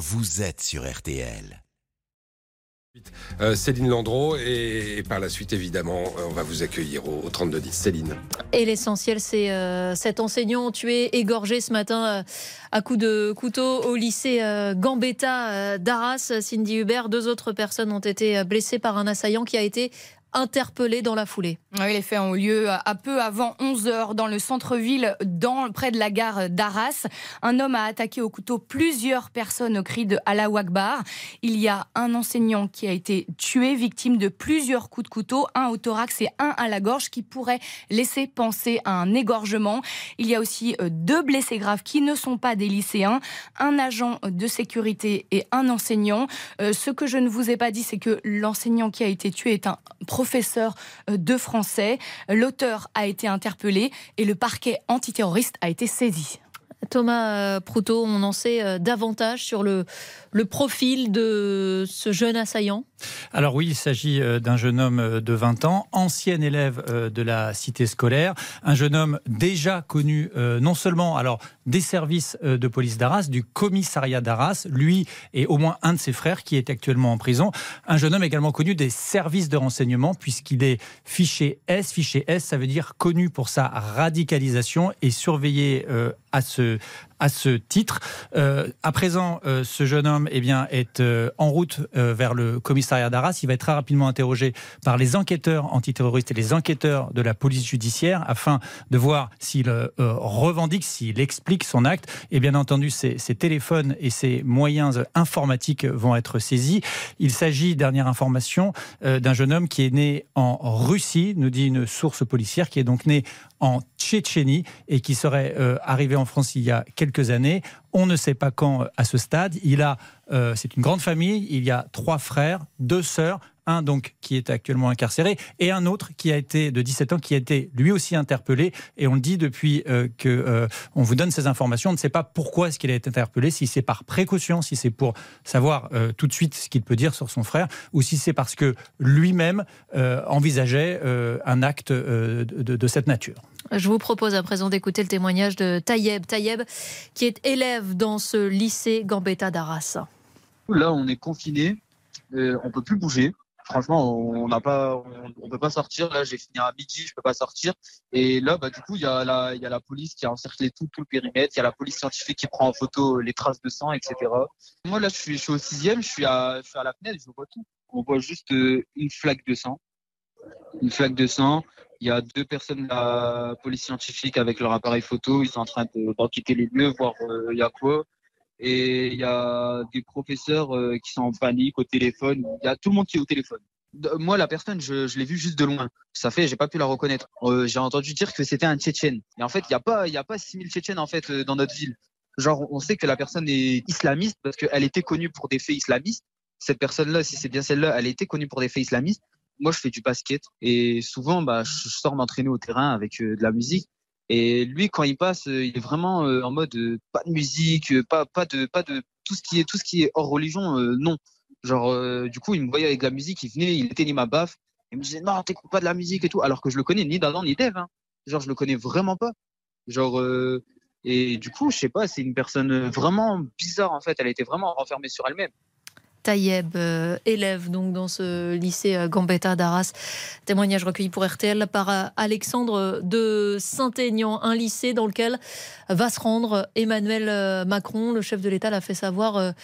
vous êtes sur RTL. Euh, Céline Landreau et, par la suite évidemment euh, on va vous accueillir au, 3210 Céline. Et l'essentiel c'est euh, cet enseignant tué égorgé ce matin à coups de couteau au lycée Gambetta d'Arras Cindy Hubert deux autres personnes ont été blessées par un assaillant qui a été interpellé dans la foulée. Oui, les faits ont eu lieu à peu avant 11 heures dans le centre-ville, près de la gare d'Arras. Un homme a attaqué au couteau plusieurs personnes au cri de Allah Akbar. Il y a un enseignant qui a été tué, victime de plusieurs coups de couteau, un au thorax et un à la gorge, qui pourrait laisser penser à un égorgement. Il y a aussi euh, deux blessés graves qui ne sont pas des lycéens, un agent de sécurité et un enseignant. Euh, ce que je ne vous ai pas dit, c'est que l'enseignant qui a été tué est un professeur euh, de français. L'auteur a été interpellé et le parquet antiterroriste a été saisi. Thomas euh, Proutot, on en sait euh, davantage sur le, le profil de ce jeune assaillant Alors oui, il s'agit euh, d'un jeune homme de 20 ans, ancien élève de la cité scolaire, un jeune homme déjà connu non seulement alors des services de police d'Arras, du commissariat d'Arras, lui et au moins un de ses frères qui est actuellement en prison, un jeune homme également connu des services de renseignement puisqu'il est fiché S, fiché S ça veut dire connu pour sa radicalisation et surveillé à ce à ce titre. Euh, à présent, euh, ce jeune homme eh bien, est euh, en route vers le commissariat d'Arras. Il va être très rapidement interrogé par les enquêteurs antiterroristes et les enquêteurs de la police judiciaire afin de voir s'il revendique, s'il explique son acte. Et bien entendu, ses, ses, téléphones et ses moyens informatiques vont être saisis. Il s'agit, dernière information, d'un jeune homme qui est né en Russie, nous dit une source policière, qui est donc né en Tchétchénie et qui serait arrivé en France il y a quelques quelques années. On ne sait pas quand euh, à ce stade. Il a, euh, c'est une grande famille. Il y a trois frères, deux sœurs, un donc qui est actuellement incarcéré et un autre qui a été de 17 ans qui a été lui aussi interpellé et on le dit depuis euh, que on vous donne ces informations on ne sait pas pourquoi est-ce qu'il a été interpellé si c'est par précaution si c'est pour savoir tout de suite ce qu'il peut dire sur son frère ou si c'est parce que lui-même envisageait un acte de cette nature. Je vous propose à présent d'écouter le témoignage de Tayeb. Tayeb, qui est élève dans ce lycée Gambetta d'Arras. Là, on est confiné, euh, on peut plus bouger. Franchement, on n'a pas, on, peut pas sortir. Là, j'ai fini à midi, je peux pas sortir. Et là, bah, du coup, il y a la, y a la police qui a encerclé tout, tout le périmètre. Il y a la police scientifique qui prend en photo les traces de sang, etc. Moi, là, je suis, je suis au sixième, je suis à, je suis à la fenêtre, je vois tout. On voit juste euh, une flaque de sang, une flaque de sang. Il y a deux personnes de la police scientifique avec leur appareil photo. Ils sont en train d'enquêter les lieux, voir euh, il y a quoi. Et il y a des professeurs euh, qui sont en panique au téléphone. Il y a tout le monde qui est au téléphone. Moi, la personne, je, je l'ai vue juste de loin. Ça fait, j'ai pas pu la reconnaître. Euh, j'ai entendu dire que c'était un Tchétchène. Et en fait, il n'y a pas, il y a pas 6000 Tchétchènes en fait dans notre ville. Genre, on sait que la personne est islamiste parce qu'elle était connue pour des faits islamistes. Cette personne-là, si c'est bien celle-là, elle était connue pour des faits islamistes moi, je fais du basket et souvent, bah, je sors m'entraîner au terrain avec euh, de la musique. Et lui, quand il passe, euh, il est vraiment euh, en mode pas de musique, pas pas de pas de tout ce qui est tout ce qui est hors religion, non. Genre, du coup, il me voyait avec de la musique, il venait, il éteignait ma baffe, il me disait non, t'écoutes pas de la musique et tout, alors que je le connais ni d'Adam ni d'Eve. Hein. Genre, je le connais vraiment pas. Genre, et du coup, je sais pas, c'est une personne vraiment bizarre en fait. Elle été vraiment renfermée sur elle-même. Taïeb, euh, élève donc dans ce lycée euh, Gambetta d'Arras. Témoignage recueilli pour RTL par euh, Alexandre de Saint-Aignan, un lycée dans lequel va se rendre Emmanuel Macron. Le chef de l'État l'a fait savoir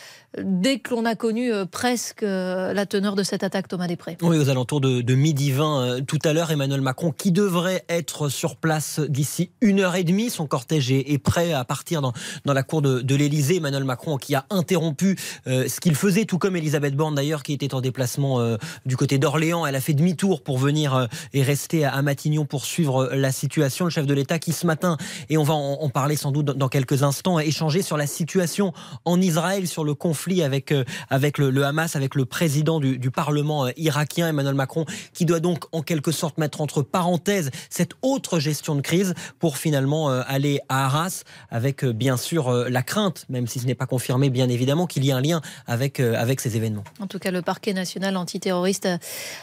dès que l'on a connu presque la teneur de cette attaque, Thomas Després. Oui, aux alentours de, midi 20 tout à l'heure, Emmanuel Macron qui devrait être sur place d'ici une heure et demie. Son cortège est, prêt à partir dans, dans la cour de, de l'Élysée. Emmanuel Macron qui a interrompu ce qu'il faisait tout comme Elisabeth Borne d'ailleurs qui était en déplacement euh, du côté d'Orléans. Elle a fait demi-tour pour venir euh, et rester à, Matignon pour suivre euh, la situation. Le chef de l'État qui ce matin, et on va en, parler sans doute dans, quelques instants, a échangé sur la situation en Israël, sur le conflit avec, avec le, Hamas, avec le président du, du Parlement irakien, Emmanuel Macron, qui doit donc en quelque sorte mettre entre parenthèses cette autre gestion de crise pour finalement aller à Arras avec bien sûr la crainte, même si ce n'est pas confirmé bien évidemment, qu'il y ait un lien avec, avec avec ces événements. En tout cas, le parquet national antiterroriste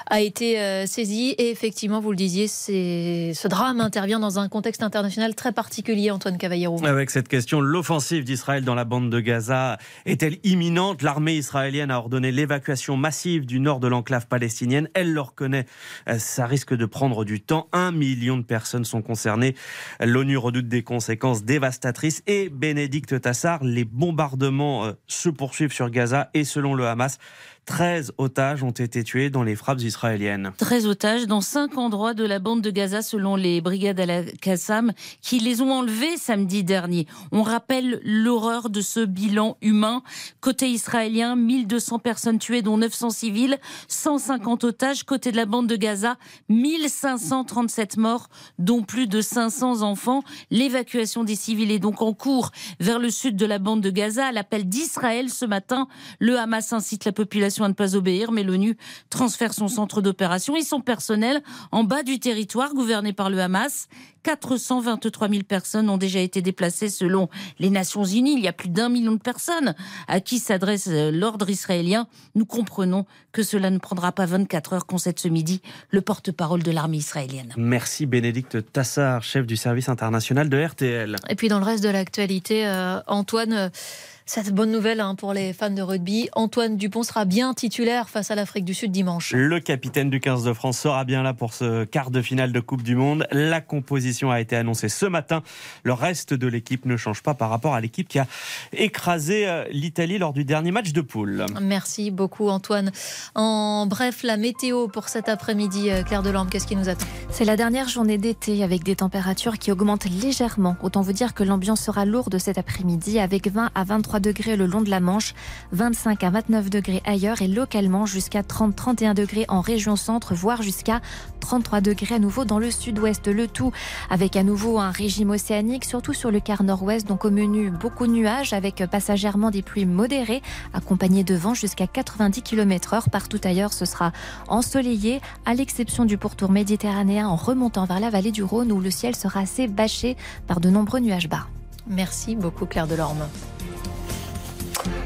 a été euh, saisi et effectivement, vous le disiez, ce drame intervient dans un contexte international très particulier, Antoine Cavallero. Avec cette question, l'offensive d'Israël dans la bande de Gaza est-elle imminente? L'armée israélienne a ordonné l'évacuation massive du nord de l'enclave palestinienne. Elle le reconnaît, euh, ça risque de prendre du temps. Un million de personnes sont concernées. L'ONU redoute des conséquences dévastatrices et Bénédicte Tassar, les bombardements euh, se poursuivent sur Gaza et selon le Hamas, 13 otages ont été tués dans les frappes israéliennes. 13 otages dans 5 endroits de la bande de Gaza selon les brigades Al-Qassam qui les ont enlevés samedi dernier. On rappelle l'horreur de ce bilan humain. Côté israélien, 1200 personnes tuées dont 900 civils, 150 otages. Côté de la bande de Gaza, 1537 morts dont plus de 500 enfants. L'évacuation des civils est donc en cours vers le sud de la bande de Gaza à l'appel d'Israël ce matin. Le Hamas incite la population à ne pas obéir, mais l'ONU transfère son centre d'opération et son personnel en bas du territoire gouverné par le Hamas. 423 000 personnes ont déjà été déplacées selon les Nations Unies. Il y a plus d'un million de personnes à qui s'adresse euh, l'ordre israélien. Nous comprenons que cela ne prendra pas 24 heures, concède ce midi le porte-parole de l'armée israélienne. Merci Bénédicte Tassar, chef du service international de RTL. Et puis dans le reste de l'actualité, euh, Antoine... Cette bonne nouvelle hein, pour les fans de rugby, Antoine Dupont sera bien titulaire face à l'Afrique du Sud dimanche. Le capitaine du 15 de France sera bien là pour ce quart de finale de Coupe du Monde. La composition a été annoncée ce matin. Le reste de l'équipe ne change pas par rapport à l'équipe qui a écrasé euh, l'Italie lors du dernier match de poule. Merci beaucoup Antoine. En bref, la météo pour cet après-midi, euh, Claire Delambre, qu'est-ce qui nous attend? C'est la dernière journée d'été avec des températures qui augmentent légèrement. Autant vous dire que l'ambiance sera lourde cet après-midi avec 20 à 23 degrés le long de la Manche, 25 à 29 degrés ailleurs et localement jusqu'à 30-31 degrés en région centre, voire jusqu'à 33 degrés à nouveau dans le sud-ouest. Le tout avec à nouveau un régime océanique, surtout sur le quart nord-ouest, donc au menu beaucoup de nuages avec passagèrement des pluies modérées, accompagnées de vent jusqu'à 90 km heure. Partout ailleurs, ce sera ensoleillé, à l'exception du pourtour méditerranéen en remontant vers la vallée du Rhône où le ciel sera assez bâché par de nombreux nuages bas. Merci beaucoup Claire Delorme.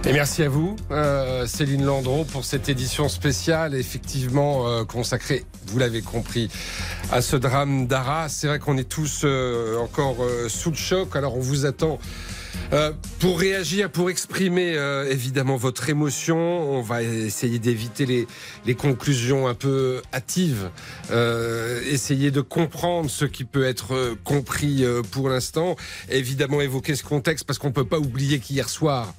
Et merci à vous, euh, Céline Landreau, pour cette édition spéciale, effectivement euh, consacrée, vous l'avez compris, à ce drame d'Arras. C'est vrai qu'on est tous euh, encore sous le choc, alors on vous attend. pour réagir, pour exprimer évidemment votre émotion, on va essayer d'éviter les, les, conclusions un peu hâtives, essayer de comprendre ce qui peut être compris pour l'instant, évidemment évoquer ce contexte parce qu'on ne peut pas oublier qu'hier soir,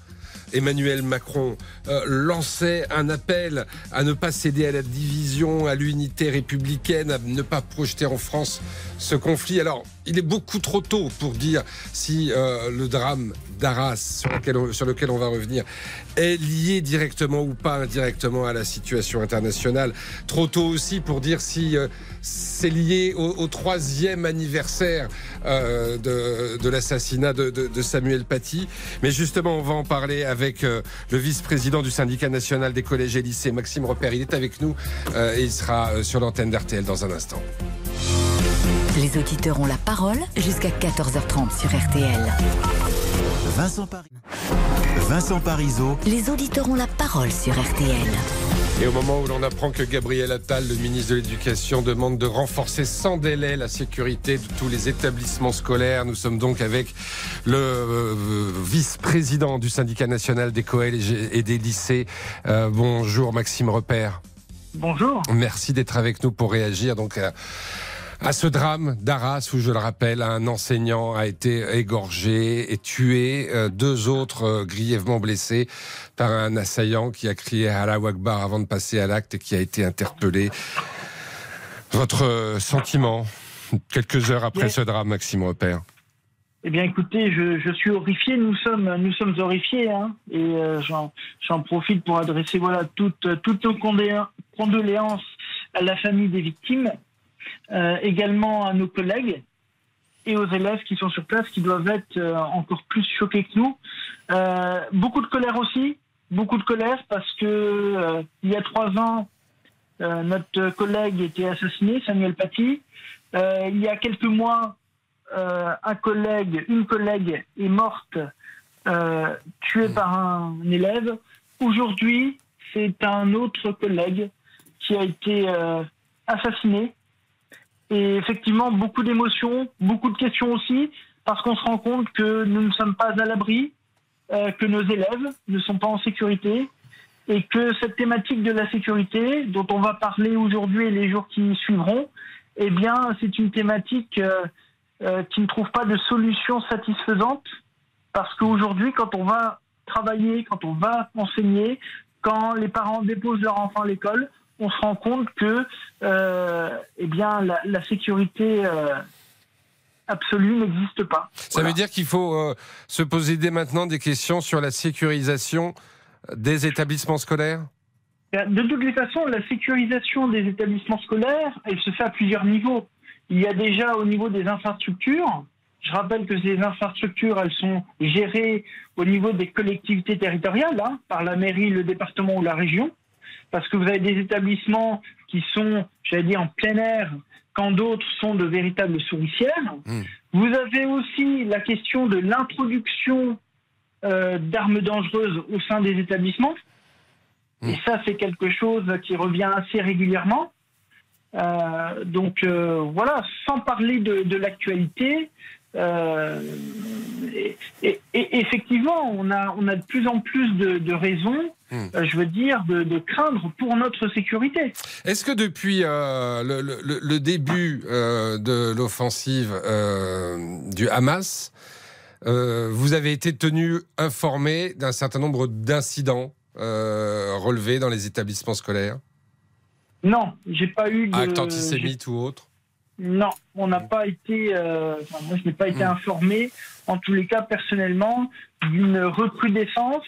Emmanuel Macron euh, lançait un appel à ne pas céder à la division, à l'unité républicaine, à ne pas projeter en France ce conflit. Alors, il est beaucoup trop tôt pour dire si euh, le drame d'Arras, sur, lequel on va revenir, est lié directement ou pas indirectement à la situation internationale. Trop tôt aussi pour dire si euh, c'est lié au, troisième anniversaire euh, de, l'assassinat de, Samuel Paty. Mais justement, on va en parler avec le vice-président du syndicat national des collèges et lycées, Maxime Repère. Il est avec nous et il sera sur l'antenne d'RTL dans un instant. Les auditeurs ont la parole jusqu'à 14h30 sur RTL. Vincent, Paris. Vincent Parisot. Les auditeurs ont la parole sur RTL. Et au moment où l'on apprend que Gabriel Attal, le ministre de l'Éducation, demande de renforcer sans délai la sécurité de tous les établissements scolaires, nous sommes donc avec le euh, vice-président du syndicat national des collèges et des lycées. Euh, bonjour Maxime Repère. Bonjour. Merci d'être avec nous pour réagir donc à à ce drame d'Arras où, je le rappelle, un enseignant a été égorgé et tué, euh, deux autres euh, grièvement blessés par un assaillant qui a crié à la Wakbar avant de passer à l'acte et qui a été interpellé. Votre euh, sentiment quelques heures après ce drame, Maxime Repère eh bien, écoutez, je, suis horrifié. Nous sommes, nous sommes horrifiés, hein, et j'en profite pour adresser voilà toutes, toutes nos condoléances à la famille des victimes également à nos collègues et aux élèves qui sont sur place, qui doivent être euh, encore plus choqués que nous. Euh, beaucoup de colère aussi, beaucoup de colère parce que il y a trois ans, notre collègue était assassiné, Samuel Paty. il y a quelques mois, un collègue, une collègue est morte, tuée par un élève. Aujourd'hui, c'est un autre collègue qui a été euh, assassiné. Et effectivement, beaucoup d'émotions, beaucoup de questions aussi, parce qu'on se rend compte que nous ne sommes pas à l'abri, euh, que nos élèves ne sont pas en sécurité, et que cette thématique de la sécurité, dont on va parler aujourd'hui et les jours qui suivront, eh bien, c'est une thématique euh, euh, qui ne trouve pas de solution satisfaisante, parce qu'aujourd'hui, quand on va travailler, quand on va enseigner, quand les parents déposent leur enfant à l'école, on se rend compte que euh, eh bien, la, la sécurité euh, absolue n'existe pas. Ça veut dire qu'il faut euh, se poser dès maintenant des questions sur la sécurisation des établissements scolaires? De toutes les façons, la sécurisation des établissements scolaires, elle se fait à plusieurs niveaux. Il y a déjà au niveau des infrastructures. Je rappelle que ces infrastructures, elles sont gérées au niveau des collectivités territoriales, hein, par la mairie, le département ou la région parce que vous avez des établissements qui sont, j'allais dire, en plein air, quand d'autres sont de véritables souricières. Mmh. Vous avez aussi la question de l'introduction euh, d'armes dangereuses au sein des établissements. Mmh. Et ça, c'est quelque chose qui revient assez régulièrement. Euh, donc euh, voilà, sans parler de, de l'actualité, euh, et, et- et effectivement, on a, on a de plus en plus de, de raisons, Hmm. euh, je veux dire, de, de craindre pour notre sécurité. Est-ce que depuis euh, le, le- le début de l'offensive du Hamas, vous avez été tenu informé d'un certain nombre d'incidents relevés dans les établissements scolaires? Non, j'ai pas eu de. Actes antisémites ou autres Non, on n'a pas été. euh, enfin, moi, je n'ai pas été Hmm. informé, en tous les cas, personnellement, d'une recrudescence,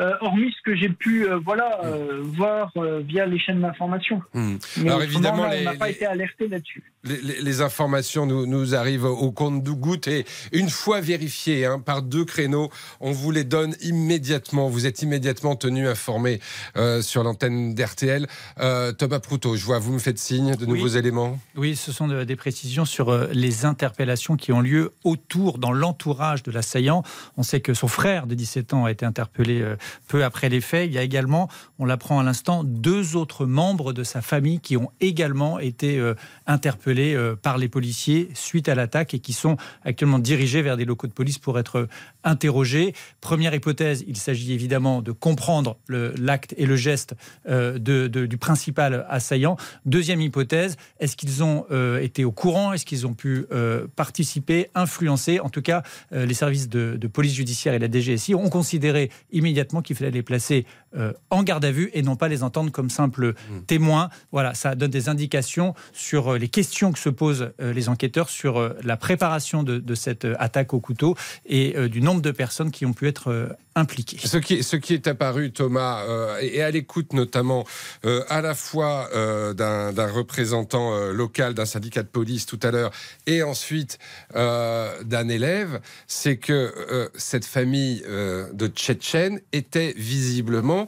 euh, hormis ce que j'ai pu, euh, voilà, euh, voir euh, via les chaînes d'information. Mais Alors évidemment, les- on n'a pas les- été alerté là-dessus. les, les- les informations nous, nous arrivent au compte du goutte et une fois vérifiées hein, par deux créneaux, on vous les donne immédiatement. Vous êtes immédiatement tenu informé euh, sur l'antenne d'RTL. Euh, Thomas Proutot, je vois, vous me faites signe de Oui. nouveaux éléments? Oui, ce sont de- des précisions sur euh, les interpellations qui ont lieu autour, dans l'entourage de l'assaillant. On sait que son frère de 17 ans a été interpellé euh, peu après les faits. Il y a également, on l'apprend à l'instant, deux autres membres de sa famille qui ont également été euh, interpellés euh, par les policiers suite à l'attaque et qui sont actuellement dirigés vers des locaux de police pour être euh, interrogés. Première hypothèse, il s'agit évidemment de comprendre l'acte et le geste du principal assaillant. Deuxième hypothèse, est-ce qu'ils ont été au courant? Est-ce qu'ils ont pu participer, influencer? En tout cas, les services de, de police judiciaire et la DGSI ont considéré immédiatement qu'il fallait les placer euh, en garde à vue et non pas les entendre comme simples témoins. Voilà, ça donne des indications sur euh, les questions que se posent euh, les enquêteurs sur la préparation de, de cette attaque au couteau et du nombre de personnes qui ont pu être impliquées. Ce qui, ce qui est apparu, Thomas, euh, et à l'écoute notamment euh, à la fois d'un représentant local d'un syndicat de police tout à l'heure, et ensuite d'un élève, c'est que cette famille de Tchétchènes était visiblement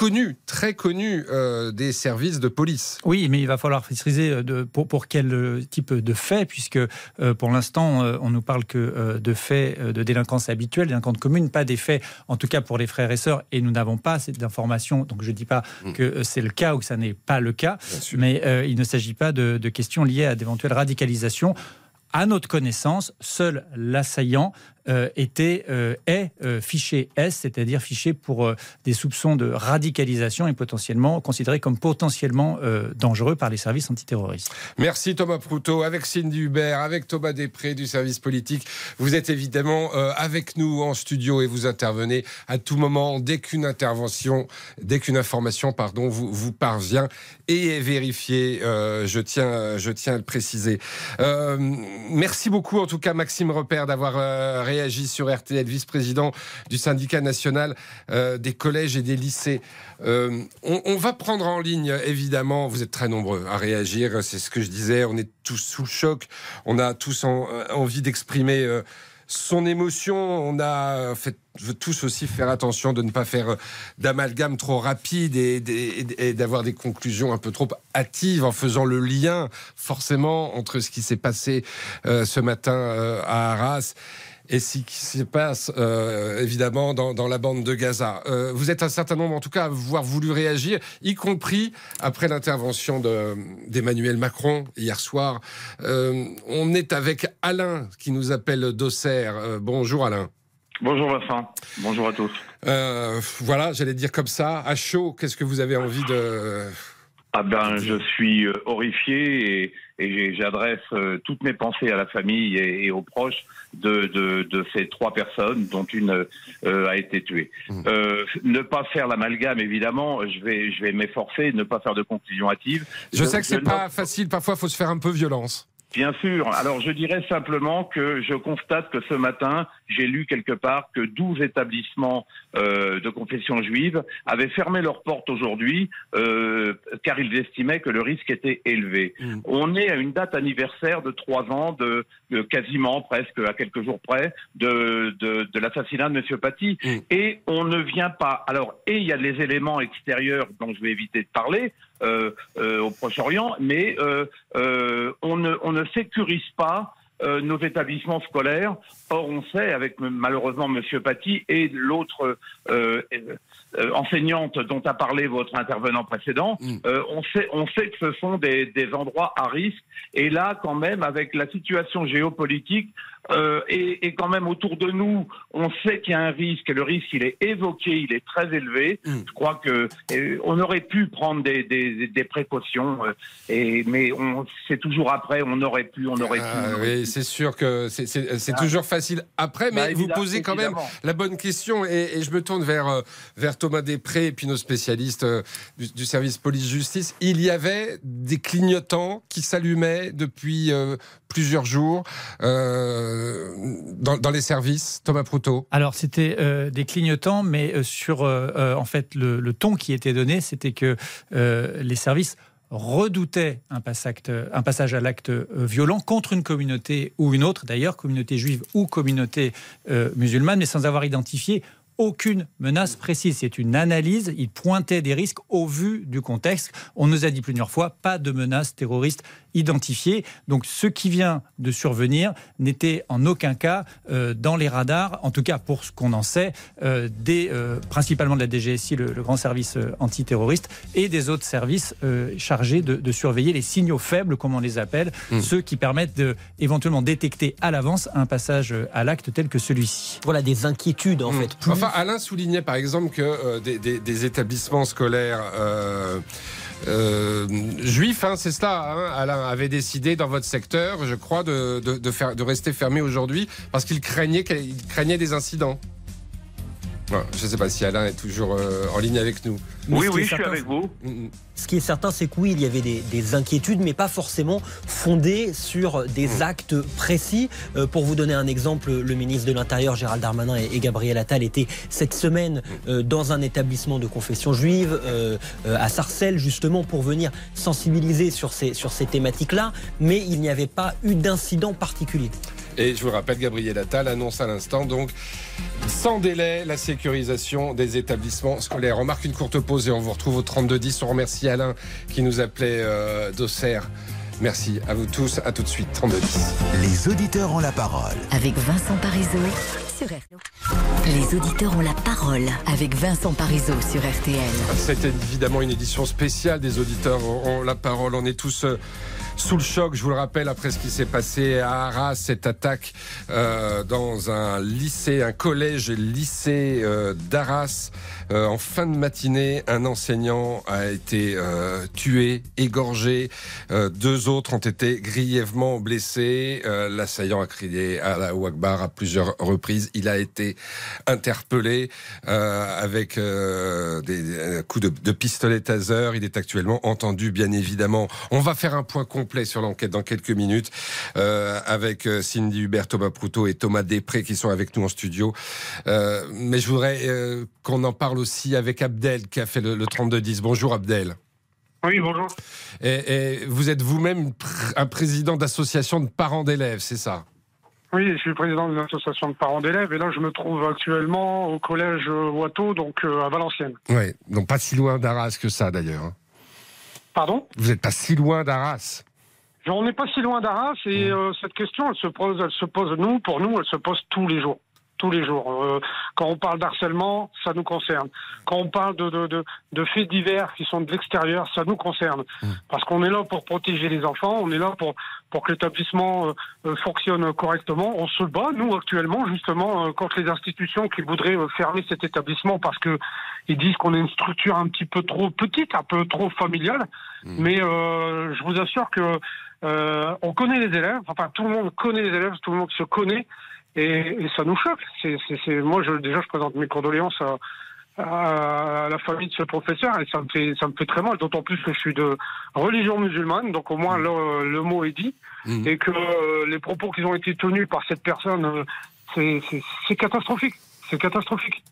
connue, très connue euh, des services de police. Oui, mais il va falloir préciser euh, de, pour, pour quel euh, type de fait, puisque euh, pour l'instant, euh, on nous parle que euh, de faits de délinquance habituelle, délinquance commune, pas des faits, en tout cas pour les frères et sœurs, et nous n'avons pas cette information, donc je ne dis pas que euh, c'est le cas ou que ça n'est pas le cas, mais euh, il ne s'agit pas de, de questions liées à d'éventuelles radicalisations. À notre connaissance, seul l'assaillant était, euh, est euh, fiché S, c'est-à-dire fiché pour euh, des soupçons de radicalisation et potentiellement considéré comme potentiellement euh, dangereux par les services antiterroristes. Merci Thomas Proutot, avec Cindy Hubert, avec Thomas Després du service politique. Vous êtes évidemment euh, avec nous en studio et vous intervenez à tout moment dès qu'une intervention, dès qu'une information, pardon, vous, parvient et est vérifiée. euh, je tiens, je tiens à le préciser. Euh, merci beaucoup en tout cas Maxime Repère d'avoir euh, réagi sur RTL, vice-président du syndicat national euh, des collèges et des lycées. Euh, on, va prendre en ligne, évidemment, vous êtes très nombreux à réagir, c'est ce que je disais, on est tous sous le choc, on a tous euh, envie d'exprimer son émotion, on a fait, tous aussi faire attention de ne pas faire d'amalgame trop rapide et, d'avoir des conclusions un peu trop hâtives en faisant le lien forcément entre ce qui s'est passé ce matin à Arras et ce qui se passe euh, évidemment dans, dans, la bande de Gaza. Euh, vous êtes un certain nombre, en tout cas, à avoir voulu réagir, y compris après l'intervention d'Emmanuel Macron hier soir. Euh, on est avec Alain qui nous appelle d'Auxerre. Bonjour Alain. Bonjour Vincent, bonjour à tous. Voilà, j'allais dire comme ça, à chaud, qu'est-ce que vous avez envie de... Ah ben, je suis euh, horrifié et, et j'adresse euh, toutes mes pensées à la famille et, et aux proches de, de, de, ces trois personnes, dont une euh, a été tuée. Mmh. Euh, ne pas faire l'amalgame, évidemment, je vais, je vais m'efforcer, ne pas faire de conclusion hâtive. Je, je sais que c'est pas facile, parfois, il faut se faire un peu violence. Bien sûr. Alors je dirais simplement que je constate que ce matin, j'ai lu quelque part que 12 établissements euh, de confession juive avaient fermé leurs portes aujourd'hui euh, car ils estimaient que le risque était élevé. Mmh. On est à une date anniversaire de trois ans, de, de, quasiment presque à quelques jours près, de, de, de l'assassinat de M. Paty. Mmh. Et on ne vient pas. Alors, et il y a les éléments extérieurs dont je vais éviter de parler. Euh, euh, au Proche-Orient, mais euh, on ne, on, ne, sécurise pas euh, nos établissements scolaires. Or, on sait, avec malheureusement Monsieur Paty et l'autre euh, euh, enseignante dont a parlé votre intervenant précédent, mm. on sait, on sait que ce sont des, des, endroits à risque. Et là, quand même, avec la situation géopolitique, euh, et, et, quand même autour de nous, on sait qu'il y a un risque, et le risque il est évoqué, il est très élevé. Mmh. Je crois que on aurait pu prendre des, des, des précautions, euh, et, mais c'est toujours après, on aurait pu, on aurait ah, pu. Oui, c'est sûr que c'est ah. toujours facile après, mais bah, vous posez quand même la bonne question, et, et je me tourne vers, euh, vers Thomas Després et puis nos spécialistes euh, du, du, service police-justice. Il y avait des clignotants qui s'allumaient depuis euh, plusieurs jours. Euh, dans, dans, les services, Thomas Proutot Alors, c'était euh, des clignotants, mais euh, sur euh, en fait le, ton qui était donné, c'était que les services redoutaient un passage à l'acte violent contre une communauté ou une autre, d'ailleurs, communauté juive ou communauté musulmane, mais sans avoir identifié aucune menace précise. C'est une analyse. Il pointait des risques au vu du contexte. On nous a dit plusieurs fois, pas de menace terroriste identifiée. Donc ce qui vient de survenir n'était en aucun cas euh, dans les radars, en tout cas pour ce qu'on en sait, euh, des, euh, principalement de la DGSI, le, le grand service euh, antiterroriste, et des autres services euh, chargés de, de, surveiller les signaux faibles, comme on les appelle, mmh. ceux qui permettent de éventuellement détecter à l'avance un passage à l'acte tel que celui-ci. Voilà des inquiétudes en mmh. fait. Plus... Enfin, Alain soulignait par exemple que euh, des, établissements scolaires euh, euh, juifs, hein, c'est cela, hein, Alain, avait décidé dans votre secteur, je crois, de, rester fermé aujourd'hui parce qu'il craignait, qu craignait des incidents. Ouais, je ne sais pas si Alain est toujours euh, en ligne avec nous. Oui, oui, je certain, suis avec vous. Ce qui est certain, c'est que oui, il y avait des, des, inquiétudes, mais pas forcément fondées sur des mmh. actes précis. Euh, pour vous donner un exemple, le ministre de l'Intérieur, Gérald Darmanin et, et, Gabriel Attal étaient cette semaine euh, dans un établissement de confession juive euh, à Sarcelles, justement pour venir sensibiliser sur ces, sur ces thématiques-là, mais il n'y avait pas eu d'incident particulier. Et je vous rappelle, Gabriel Attal annonce à l'instant donc sans délai la sécurisation des établissements scolaires. On marque une courte pause et on vous retrouve au 3210. On remercie Alain qui nous appelait euh, d'Auxerre. Merci à vous tous. À tout de suite. 3210. Les auditeurs ont la parole. Avec Vincent Parisot sur RTL. Les auditeurs ont la parole avec Vincent Parisot sur RTL. C'est évidemment une édition spéciale des auditeurs ont la parole. On est tous. Euh, sous le choc, je vous le rappelle, après ce qui s'est passé à Arras, cette attaque euh, dans un lycée, un collège lycée euh, d'Arras. Euh, en fin de matinée, un enseignant a été tué, égorgé. Deux autres ont été grièvement blessés. L'assaillant a crié à la Wakbar à plusieurs reprises. Il a été interpellé avec des, des, coups de, de pistolet taser. Il est actuellement entendu, bien évidemment. On va faire un point complet sur l'enquête dans quelques minutes avec Cindy Hubert, Thomas Proutot et Thomas Després qui sont avec nous en studio. mais je voudrais qu'on en parle aussi avec Abdel qui a fait le, le 32-10. Bonjour Abdel. Oui, bonjour. Et, et vous êtes vous-même un président d'association de parents d'élèves, c'est ça? Oui, je suis président d'une association de parents d'élèves et là je me trouve actuellement au collège Watteau, donc euh, à Valenciennes. Oui, donc pas si loin d'Arras que ça d'ailleurs. Pardon? Vous n'êtes pas si loin d'Arras? On n'est pas si loin d'Arras et euh, cette question, elle se pose, elle se pose nous, pour nous, elle se pose tous les jours tous les jours. Euh, quand on parle d'harcèlement, ça nous concerne. Quand on parle de, de, de, de faits divers qui sont de l'extérieur, ça nous concerne. Parce qu'on est là pour protéger les enfants, on est là pour, pour que l'établissement euh, euh, fonctionne correctement. On se bat, nous, actuellement, justement, euh, contre les institutions qui voudraient euh, fermer cet établissement parce que ils disent qu'on est une structure un petit peu trop petite, un peu trop familiale. Mais euh, je vous assure que euh, on connaît les élèves, enfin tout le monde connaît les élèves, tout le monde se connaît, et, et ça nous choque. C'est, moi, je, déjà, je présente mes condoléances à, à la famille de ce professeur, et ça me fait, ça me fait très mal, d'autant plus que je suis de religion musulmane, donc au moins le, le mot est dit, et que euh, les propos qui ont été tenus par cette personne, euh, c'est, catastrophique. C'est catastrophique.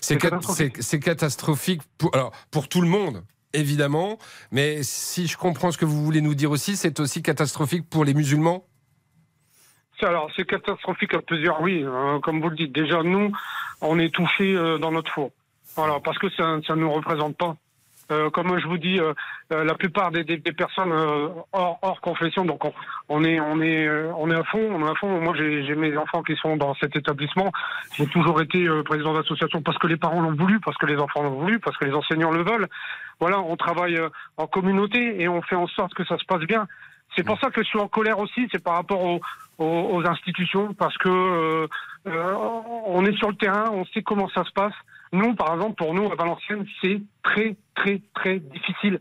C'est cat- c'est- c'est catastrophique pour, alors, pour tout le monde, évidemment. Mais si je comprends ce que vous voulez nous dire aussi, c'est aussi catastrophique pour les musulmans Alors, c'est catastrophique à plusieurs, oui. euh, comme vous le dites, déjà, nous, on est touchés euh, dans notre four. Voilà, parce que ça ne nous représente pas. Euh, comme je vous dis, euh, euh, la plupart des, des- des personnes euh, hors, hors confession, donc on, on est on est euh, on est à fond, on est à fond. Moi, j'ai mes enfants qui sont dans cet établissement. J'ai toujours été euh, président d'association parce que les parents l'ont voulu, parce que les enfants l'ont voulu, parce que les enseignants le veulent. Voilà, on travaille en communauté et on fait en sorte que ça se passe bien. C'est pour ça que je suis en colère aussi, c'est par rapport aux, aux- aux institutions, parce que on est sur le terrain, on sait comment ça se passe. Nous, par exemple, pour nous, à Valenciennes, c'est très, très, très difficile.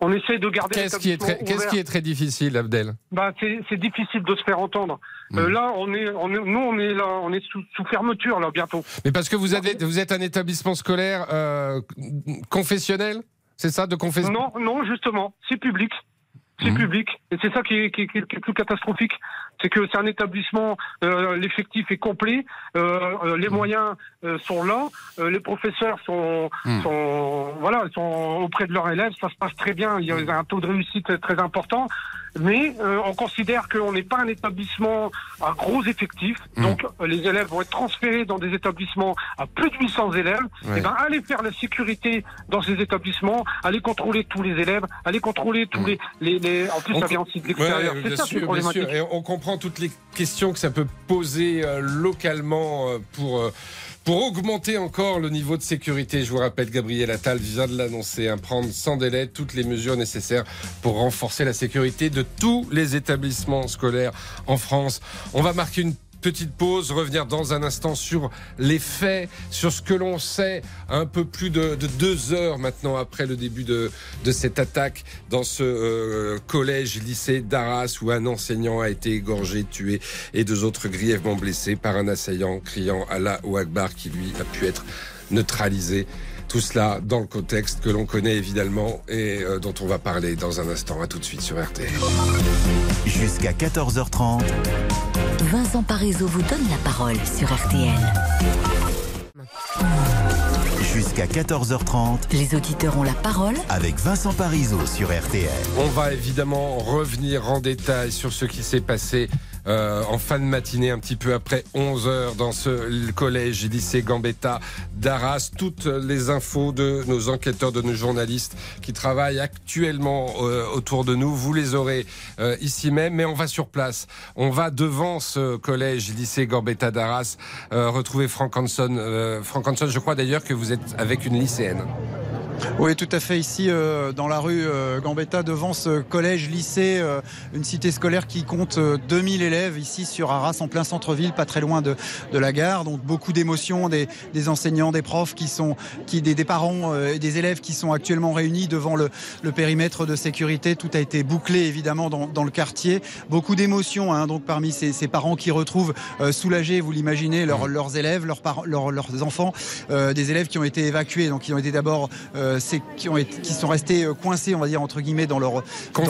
On essaie de garder Qu'est-ce qui, est très- qu'est-ce qui est très difficile, Abdel? Bah, c'est c'est difficile de se faire entendre. Euh, là, on est, on est, nous, on est là, on est sous, sous fermeture là bientôt. Mais parce que vous, avez, vous êtes un établissement scolaire euh, confessionnel C'est ça, de confession? Non, non, justement, c'est public. C'est public. Et c'est ça qui est, qui est- qui est- qui est plus catastrophique. C'est que c'est un établissement, euh, l'effectif est complet, euh, euh, les moyens euh, sont là, euh, les professeurs sont, Hmm. sont, voilà, sont auprès de leurs élèves, ça se passe très bien, il y a un taux de réussite très important. Mais euh, on considère qu'on n'est pas un établissement à gros effectifs, donc euh, les élèves vont être transférés dans des établissements à plus de 800 élèves. Ouais. Et ben, allez faire la sécurité dans ces établissements, allez contrôler tous les élèves, allez contrôler tous les, les, les- En plus, On ça vient aussi de l'extérieur. Ouais, c'est ça sûr, bien sûr. Et on comprend toutes les questions que ça peut poser euh, localement euh, pour. Pour augmenter encore le niveau de sécurité, je vous rappelle, Gabriel Attal vient de l'annoncer, hein, prendre sans délai toutes les mesures nécessaires pour renforcer la sécurité de tous les établissements scolaires en France. On va marquer une petite pause, revenir dans un instant sur les faits, sur ce que l'on sait un peu plus de, de deux heures maintenant après le début de, de cette attaque dans ce euh, collège lycée d'Arras où un enseignant a été égorgé, tué et deux autres grièvement blessés par un assaillant criant Allah ou Akbar qui lui a pu être neutralisé. Tout cela dans le contexte que l'on connaît évidemment et euh, dont on va parler dans un instant. À tout de suite sur RTL. Jusqu'à 14h30. Vincent Parisot vous donne la parole sur RTL. Jusqu'à 14h30. Les auditeurs ont la parole Avec Vincent Parisot sur RTL. On va évidemment revenir en détail sur ce qui s'est passé euh, en fin de matinée, un petit peu après 11 heures, dans ce collège lycée Gambetta d'Arras. Toutes les infos de nos enquêteurs, de nos journalistes qui travaillent actuellement euh, autour de nous, vous les aurez euh, ici même. Mais on va sur place. On va devant ce collège lycée Gambetta d'Arras euh, retrouver Franck Hanson. Franck Hanson, je crois d'ailleurs que vous êtes avec une lycéenne. Oui, tout à fait. Ici, euh, dans la rue euh, Gambetta, devant ce collège-lycée, euh, une cité scolaire qui compte euh, 2000 élèves, ici sur Arras, en plein centre-ville, pas très loin de, la gare. Donc beaucoup d'émotions, des, enseignants, des profs qui sont, des, parents et des élèves qui sont actuellement réunis devant le, périmètre de sécurité. Tout a été bouclé, évidemment, dans, le quartier. Beaucoup d'émotions, hein, donc parmi ces, parents qui retrouvent soulagés, vous l'imaginez, leurs, élèves, leurs, leurs, enfants, des élèves qui ont été évacués, donc qui ont été d'abord euh, c'est qui, ont été, qui sont restés euh, coincés, on va dire entre guillemets, dans leur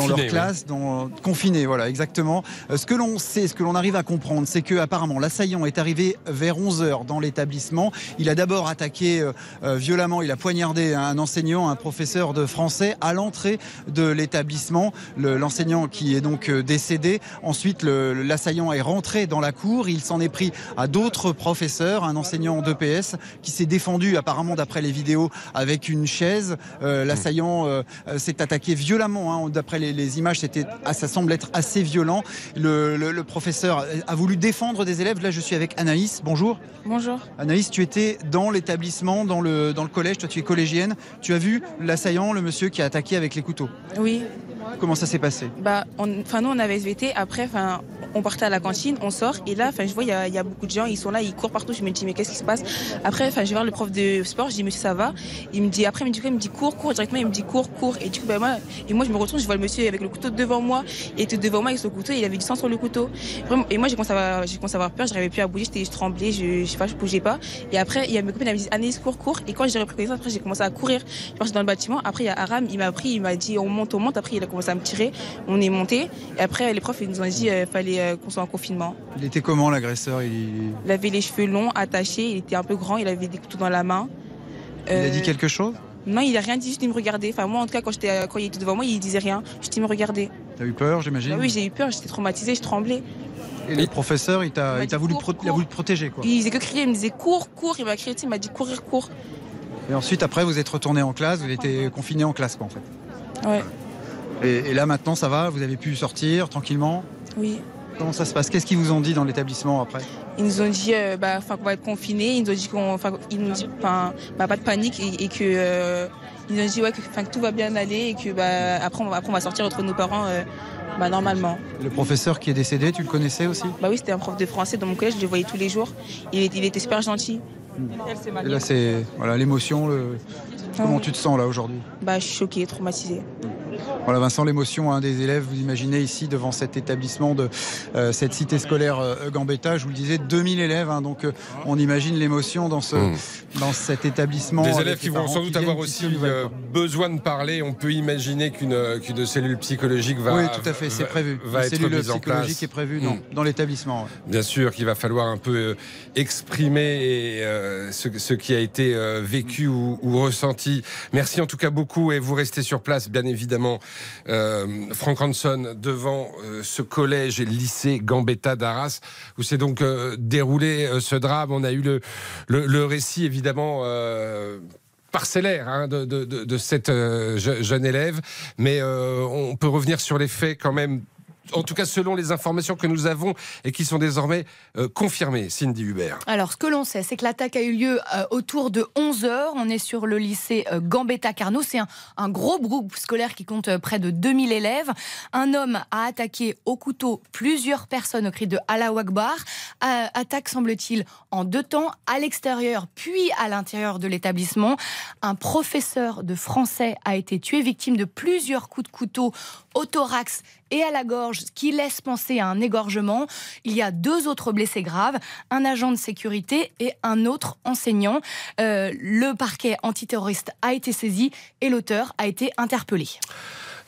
dans oui. classe, dans, confinés, voilà, exactement. Euh, ce que l'on sait, ce que l'on arrive à comprendre, c'est que apparemment l'assaillant est arrivé vers 11 heures dans l'établissement. Il a d'abord attaqué euh, violemment, il a poignardé un enseignant, un professeur de français à l'entrée de l'établissement. Le- L'enseignant qui est donc décédé. Ensuite, le- l'assaillant est rentré dans la cour. Il s'en est pris à d'autres professeurs, un enseignant d'EPS qui s'est défendu apparemment d'après les vidéos avec une chaise chaise. L'assaillant s'est attaqué violemment. Hein. D'après les, images, c'était, ah, ça semble être assez violent. Le, professeur a voulu défendre des élèves. Là, je suis avec Anaïs. Bonjour. Bonjour. Anaïs, tu étais dans l'établissement, dans le, dans le collège. Toi, tu es collégienne. Tu as vu l'assaillant, le monsieur qui a attaqué avec les couteaux? Oui. Comment ça s'est passé? Bah, enfin nous on avait SVT. Après, enfin, on partait à la cantine, on sort et là, enfin, je vois il y, a beaucoup de gens, ils sont là, ils courent partout. Je me dis mais qu'est-ce qui se passe? Après, enfin, je vais voir le prof de sport. Je dis monsieur ça va? Il me dit après, il me dit il me dit cours, cours directement. Il me dit cours, cours. Et du coup, bah, moi, et moi je me retourne, je vois le monsieur avec le couteau devant moi. Et était devant moi avec son couteau, il avait du sang sur le couteau. Et moi j'ai commencé à commencé à avoir peur. J'arrivais plus à bouger, je tremblais, je, je sais pas, je bougeais pas. Et après, il y a mes copines, elles me dit Anaïs cours, cours. Et quand j'ai repris connaissance, après j'ai commencé à courir. Je suis dans le bâtiment. Après il y a Aram, il m'a pris, il m'a dit on monte, on monte. Après il a commencé à me tirer on est monté. Et après, les profs ils nous ont dit qu'il euh, fallait euh, qu'on soit en confinement. Il était comment l'agresseur? Il... avait les cheveux longs, attachés, il était un peu grand, il avait des couteaux dans la main. Il a dit euh, quelque chose? Non, il a rien dit, juste il me regardait. Enfin, moi, en tout cas, quand, quand il était devant moi, il disait rien, juste il me regardait. T'as eu peur, j'imagine? Ah Oui, j'ai eu peur, j'étais traumatisée, je tremblais. Et le professeur, il t'a voulu, voulu te protéger quoi. Il faisait que crier, il me disait cours, cours, il m'a crié, il m'a dit courir, cours. Et ensuite, après, vous êtes retourné en classe, vous étiez confiné en classe, quoi, en fait. Ouais. Et, là maintenant ça va, vous avez pu sortir tranquillement? Oui. Comment ça se passe? Qu'est-ce qu'ils vous ont dit dans l'établissement après? Ils nous ont dit euh, bah, qu'on va être confinés, ils nous ont dit qu'on nous dit bah, pas de panique et, que euh, ils nous ont dit ouais, que, que, tout va bien aller et que bah, après, on va, après on va sortir entre nos parents euh, bah, normalement. Le professeur qui est décédé, tu le connaissais aussi? Bah oui, c'était un prof de français dans mon collège, je le voyais tous les jours. Il, était, il était super gentil. Et là, c'est voilà l'émotion. Le... Comment tu te sens là aujourd'hui? Bah, je suis choquée, traumatisée. Voilà Vincent, l'émotion hein, des élèves, vous imaginez ici devant cet établissement de euh, cette cité scolaire euh, Gambetta, je vous le disais, 2000 élèves, hein, donc euh, on imagine l'émotion dans, ce, hmm. dans cet établissement. Des élèves qui vont sans doute avoir aussi besoin de parler, on peut imaginer qu'une cellule psychologique va... Oui, tout à fait, c'est prévu. Va Une cellule psychologique est prévue dans l'établissement. Bien sûr qu'il va falloir un peu exprimer ce, qui a été vécu ou, ou ressenti. Merci en tout cas beaucoup et vous restez sur place, bien évidemment euh, Frank Hanson devant euh, ce collège et lycée Gambetta d'Arras, où s'est donc euh, déroulé ce drame. On a eu le, le, récit évidemment parcellaire hein, de, de, cette jeune élève, mais on peut revenir sur les faits quand même en tout cas selon les informations que nous avons et qui sont désormais euh, confirmées, Cindy Hubert. Alors, ce que l'on sait, c'est que l'attaque a eu lieu euh, autour de 11 h On est sur le lycée euh, Gambetta Carnot. C'est un, gros groupe scolaire qui compte près de 2000 élèves. Un homme a attaqué au couteau plusieurs personnes au cri de Allah Akbar. attaque, semble-t-il, en deux temps, à l'extérieur puis à l'intérieur de l'établissement. Un professeur de français a été tué, victime de plusieurs coups de couteau au thorax et à la gorge, qui laisse penser à un égorgement. Il y a deux autres blessés graves, un agent de sécurité et un autre enseignant. Euh, le parquet antiterroriste a été saisi et l'auteur a été interpellé.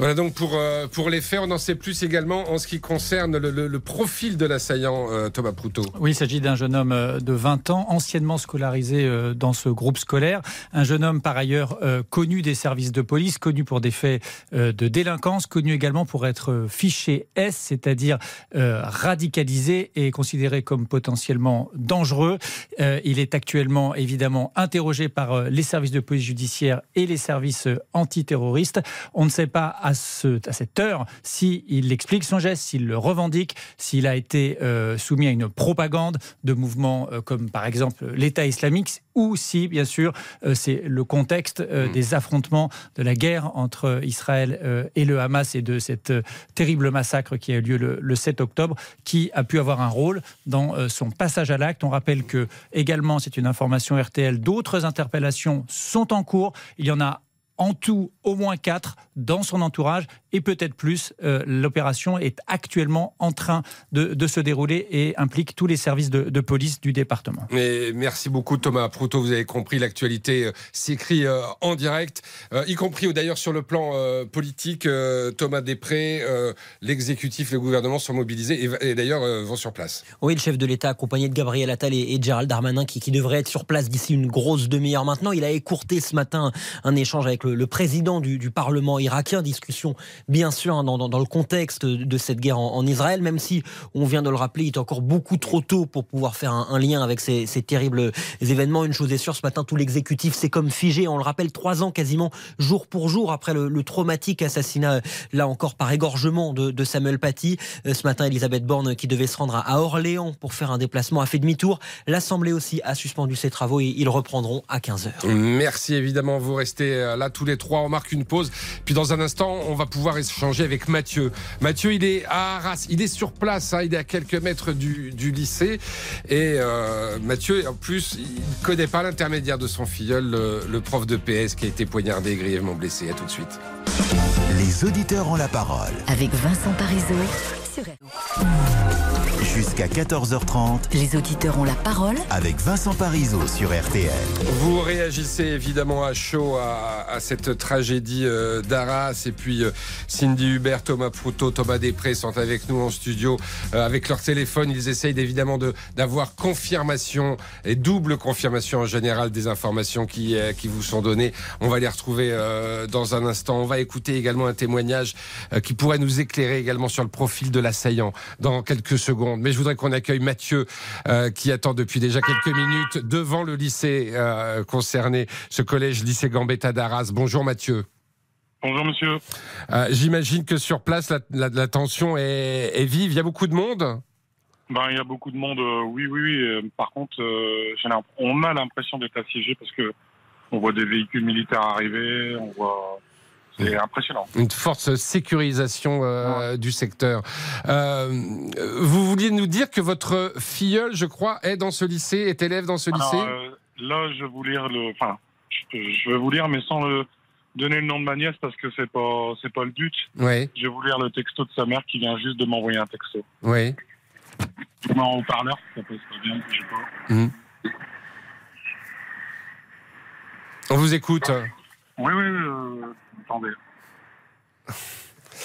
Voilà donc pour, euh, pour les faits, on en sait plus également en ce qui concerne le, profil de l'assaillant, euh, Thomas Proutot. Oui, il s'agit d'un jeune homme euh, de 20 ans, anciennement scolarisé dans ce groupe scolaire. Un jeune homme par ailleurs connu des services de police, connu pour des faits de délinquance, connu également pour être fiché S, c'est-à-dire radicalisé et considéré comme potentiellement dangereux. il est actuellement évidemment interrogé par les services de police judiciaire et les services antiterroristes. On ne sait pas à, cette heure s'il explique son geste, s'il le revendique, s'il a été euh, soumis à une propagande de mouvements euh, comme par exemple l'État islamique ou si, bien sûr, euh, c'est le contexte mm. des affrontements de la guerre entre Israël et le Hamas et de cette terrible massacre qui a eu lieu le, le 7 octobre, qui a pu avoir un rôle dans son passage à l'acte. On rappelle que également, c'est une information RTL, d'autres interpellations sont en cours. Il y en a en tout au moins quatre dans son entourage et peut-être plus. Euh, l'opération est actuellement en train de, se dérouler et implique tous les services de, police du département. Mais merci beaucoup Thomas Proutot, vous avez compris, l'actualité euh, s'écrit euh, en direct, y compris d'ailleurs sur le plan politique. Thomas Després, l'exécutif, le gouvernement sont mobilisés et, d'ailleurs vont sur place. Oui, le chef de l'État accompagné de Gabriel Attal et, Gérald Darmanin qui, qui devrait être sur place d'ici une grosse demi-heure maintenant. Il a écourté ce matin un échange avec le le, président du, Parlement irakien. Discussion, bien sûr, hein, dans, le contexte de cette guerre en, Israël, même si, on vient de le rappeler, il est encore beaucoup trop tôt pour pouvoir faire un, lien avec ces, terribles événements. Une chose est sûre, ce matin, tout l'exécutif s'est comme figé. On le rappelle, trois ans quasiment, jour pour jour, après le, le traumatique assassinat, là encore, par égorgement de, Samuel Paty. Euh, ce matin, Elisabeth Borne, qui devait se rendre à, à Orléans pour faire un déplacement, a fait demi-tour. L'Assemblée aussi a suspendu ses travaux et ils reprendront à 15h. Merci évidemment, vous restez euh, là tous les trois, on marque une pause. Puis dans un instant, on va pouvoir échanger avec Mathieu. Mathieu, il est à Arras, il est sur place, hein, il est à quelques mètres du, du lycée. Et euh, Mathieu, en plus, il ne connaît pas l'intermédiaire de son filleul, le, le, prof de PS qui a été poignardé et grièvement blessé. À tout de suite. Les auditeurs ont la parole. Avec Vincent Parisot sur Jusqu'à 14h30, les auditeurs ont la parole avec Vincent Parisot sur RTL. Vous réagissez évidemment à chaud à, à cette tragédie euh, d'Arras et puis euh, Cindy Hubert, Thomas Proutot, Thomas Després sont avec nous en studio euh, avec leur téléphone. Ils essayent évidemment d'avoir confirmation et double confirmation en général des informations qui, euh, qui vous sont données. On va les retrouver euh, dans un instant. On va écouter également un témoignage euh, qui pourrait nous éclairer également sur le profil de l'assaillant dans quelques secondes. Mais je voudrais qu'on accueille Mathieu euh, qui attend depuis déjà quelques minutes devant le lycée euh, concerné, ce collège lycée Gambetta d'Arras. Bonjour Mathieu. Bonjour monsieur. Euh, J'imagine que sur place la, la, la tension est, est, vive. Il y a beaucoup de monde? Ben, il y a beaucoup de monde, oui, oui, oui. Par contre, on a l'impression d'être assiégé parce que on voit des véhicules militaires arriver, on voit c'est impressionnant. Une forte sécurisation euh, ouais. du secteur. Euh, vous vouliez nous dire que votre filleul, je crois, est dans ce lycée, est élève dans ce Alors, lycée? euh, Là, je vais vous lire le. Enfin, je, vais vous lire, mais sans le donner le nom de ma nièce parce que c'est pas c'est pas le but. Oui. Je vais vous lire le texto de sa mère qui vient juste de m'envoyer un texto. Oui. En haut-parleur, ça passe pas bien, je sais pas. Mmh. On vous écoute. Oui, oui, euh, attendez.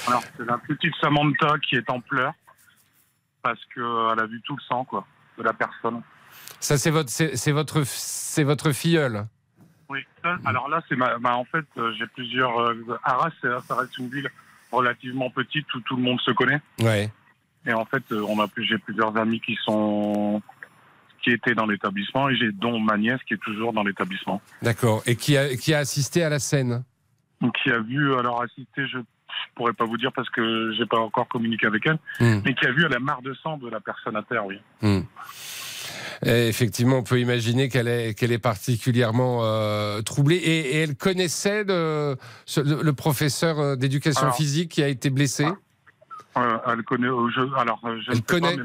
Alors, c'est la petite Samantha qui est en pleurs parce qu'elle a vu tout le sang, quoi, de la personne. Ça, c'est votre, c'est votre, c'est votre filleule. Oui. Alors là, c'est ma, ma, en fait, euh, j'ai plusieurs. Euh, Arras, ça reste une ville relativement petite où tout le monde se connaît. Ouais. Et en fait, euh, on a plus, j'ai plusieurs amis qui sont qui étaient dans l'établissement et j'ai dont ma nièce qui est toujours dans l'établissement. D'accord. Et qui a, qui a assisté à la scène? Qui a vu, alors assister, je pourrais pas vous dire parce que j'ai pas encore communiqué avec elle, mmh. mais qui a vu la mare de sang de la personne à terre, oui. Mmh. Et effectivement, on peut imaginer qu'elle est, qu'elle est particulièrement euh, troublée. Et, et, elle connaissait le, ce, le, le professeur d'éducation physique qui a été blessé? Euh, Elle connaît. Je, alors, je elle connaît. Pas,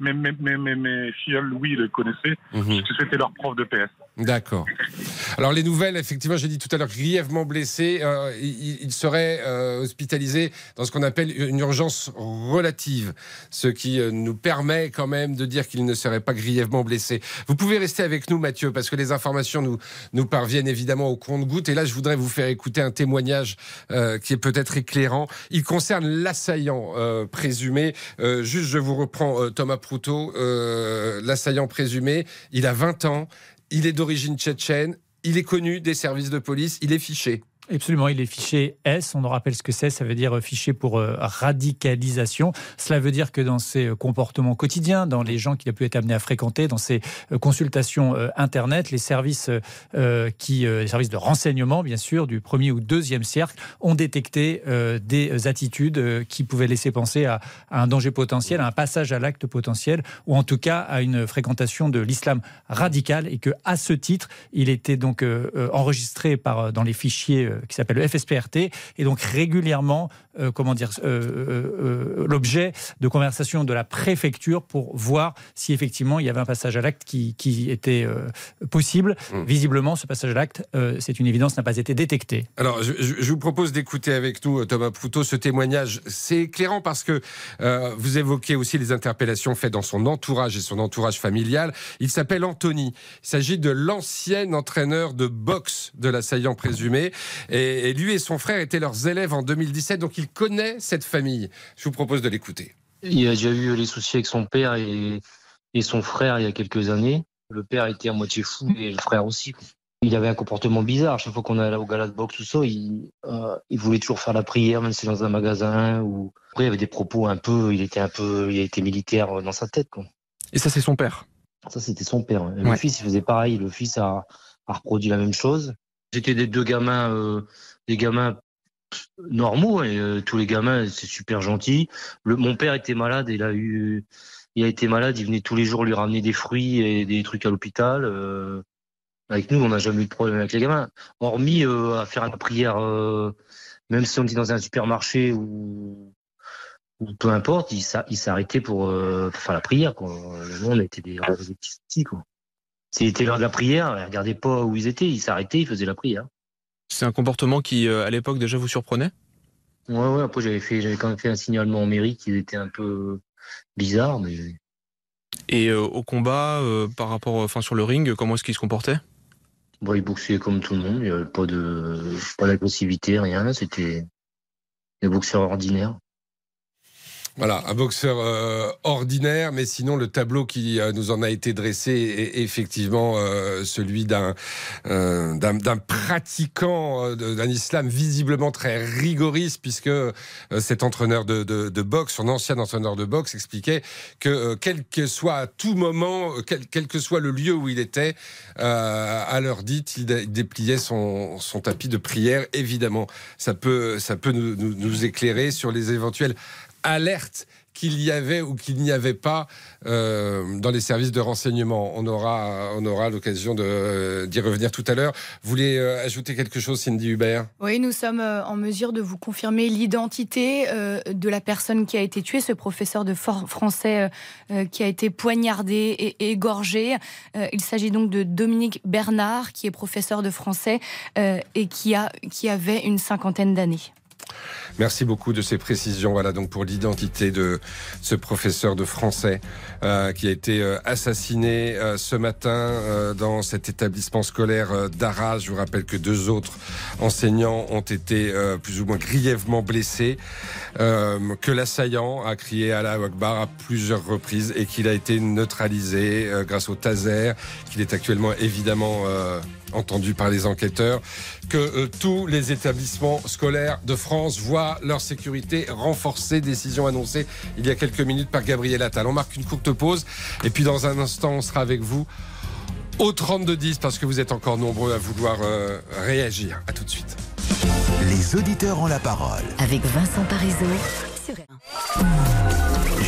mais, mes filles, oui, le connaissaient, mmh. parce que c'était leur prof de PS. D'accord. Alors les nouvelles, effectivement, j'ai dit tout à l'heure, grièvement blessé, euh, il, serait euh, hospitalisé dans ce qu'on appelle une urgence relative, ce qui euh, nous permet quand même de dire qu'il ne serait pas grièvement blessé. Vous pouvez rester avec nous, Mathieu, parce que les informations nous, nous parviennent évidemment au compte-goutte. Et là, je voudrais vous faire écouter un témoignage qui est peut-être éclairant. Il concerne l'assaillant présumé. juste, je vous reprends Thomas Proutot, l'assaillant présumé. Il a 20 ans. Il est d'origine tchétchène, il est connu des services de police, il est fiché. Absolument, il est fiché S. On nous rappelle ce que c'est. Ça veut dire fiché pour euh, radicalisation. Cela veut dire que dans ses euh, comportements quotidiens, dans les gens qu'il a pu être amené à fréquenter, dans ses euh, consultations internet, les services qui, les services de renseignement, bien sûr, du premier ou deuxième cercle, ont détecté des attitudes qui pouvaient laisser penser à, à, un danger potentiel, à un passage à l'acte potentiel, ou en tout cas à une fréquentation de l'islam radical, et que à ce titre, il était donc enregistré par dans les fichiers qui s'appelle le FSPRT, et donc régulièrement, euh, comment dire, euh, euh, l'objet de conversation de la préfecture pour voir si effectivement il y avait un passage à l'acte qui, qui, était possible. Mmh. Visiblement, ce passage à l'acte, c'est une évidence, n'a pas été détecté. Alors, je, je vous propose d'écouter avec nous, Thomas Proutot, ce témoignage. C'est éclairant parce que vous évoquez aussi les interpellations faites dans son entourage et son entourage familial. Il s'appelle Anthony. Il s'agit de l'ancien entraîneur de boxe de l'assaillant présumé. Et, et, lui et son frère étaient leurs élèves en 2017, donc il connaît cette famille. Je vous propose de l'écouter. Il a déjà eu les soucis avec son père et, et, son frère il y a quelques années. Le père était à moitié fou et le frère aussi. il avait un comportement bizarre. Chaque fois qu'on allait au gala de boxe ou ça, il, euh, il voulait toujours faire la prière, même si c'est dans un magasin. Ou après, il avait des propos un peu. Il était un peu. Il a été militaire dans sa tête. Quoi. Et ça, c'est son père. Ça, c'était son père. ouais. Le fils, il faisait pareil. Le fils a, a reproduit la même chose. C'était des deux gamins, euh, des gamins normaux. Et euh, tous les gamins, c'est super gentil. Mon père était malade. Il a eu. Il a été malade. Il venait tous les jours lui ramener des fruits et des trucs à l'hôpital. euh, avec nous, on n'a jamais eu de problème avec les gamins. Hormis euh, à faire la prière, même si on était dans un supermarché ou, peu importe, il s'a- il s'arrêtait pour, faire la prière. Quoi. Nous, on était des, petits petits, quoi. S'il était l'heure de la prière, il regardait pas où ils étaient, il s'arrêtait, il faisait la prière. C'est un comportement qui, euh, à l'époque, déjà vous surprenait? Ouais, ouais, après j'avais fait, j'avais quand même fait un signalement en mairie qui était un peu bizarre, mais Et euh, au combat, euh, par rapport, enfin sur le ring, comment est-ce qu'il se comportait? Bon, il boxait comme tout le monde, il n'y avait pas de, pas d'agressivité, rien, c'était des boxeurs ordinaires. Voilà, un boxeur euh, ordinaire, mais sinon le tableau qui euh, nous en a été dressé est effectivement euh, celui d'un d'un pratiquant d'un islam visiblement très rigoriste, puisque cet entraîneur de, de, boxe, son ancien entraîneur de boxe, expliquait que quel que soit à tout moment, quel, que soit le lieu où il était, à l'heure dite, il, dé- il dépliait son, tapis de prière. Évidemment, ça peut, ça peut nous, nous- nous éclairer sur les éventuelles alertes qu'il y avait ou qu'il n'y avait pas euh, dans les services de renseignement. On aura, on aura l'occasion euh, d'y revenir tout à l'heure. Vous voulez euh, ajouter quelque chose, Cindy Hubert? Oui, nous sommes en mesure de vous confirmer l'identité de la personne qui a été tuée, ce professeur de français qui a été poignardé et égorgé. Euh, il s'agit donc de Dominique Bernard, qui est professeur de français et qui, a, qui avait une cinquantaine d'années. Merci beaucoup de ces précisions. Voilà donc pour l'identité de ce professeur de français euh, qui a été euh, assassiné euh, ce matin dans cet établissement scolaire d'Arras. Je vous rappelle que deux autres enseignants ont été plus ou moins grièvement blessés, que l'assaillant a crié à la Akbar à plusieurs reprises et qu'il a été neutralisé grâce au taser, qu'il est actuellement évidemment entendu par les enquêteurs, que euh, tous les établissements scolaires de France voient leur sécurité renforcée. Décision annoncée il y a quelques minutes par Gabriel Attal. On marque une courte pause et puis dans un instant, on sera avec vous au 32-10 parce que vous êtes encore nombreux à vouloir euh, réagir. À tout de suite. Les auditeurs ont la parole. Avec Vincent Parisot sur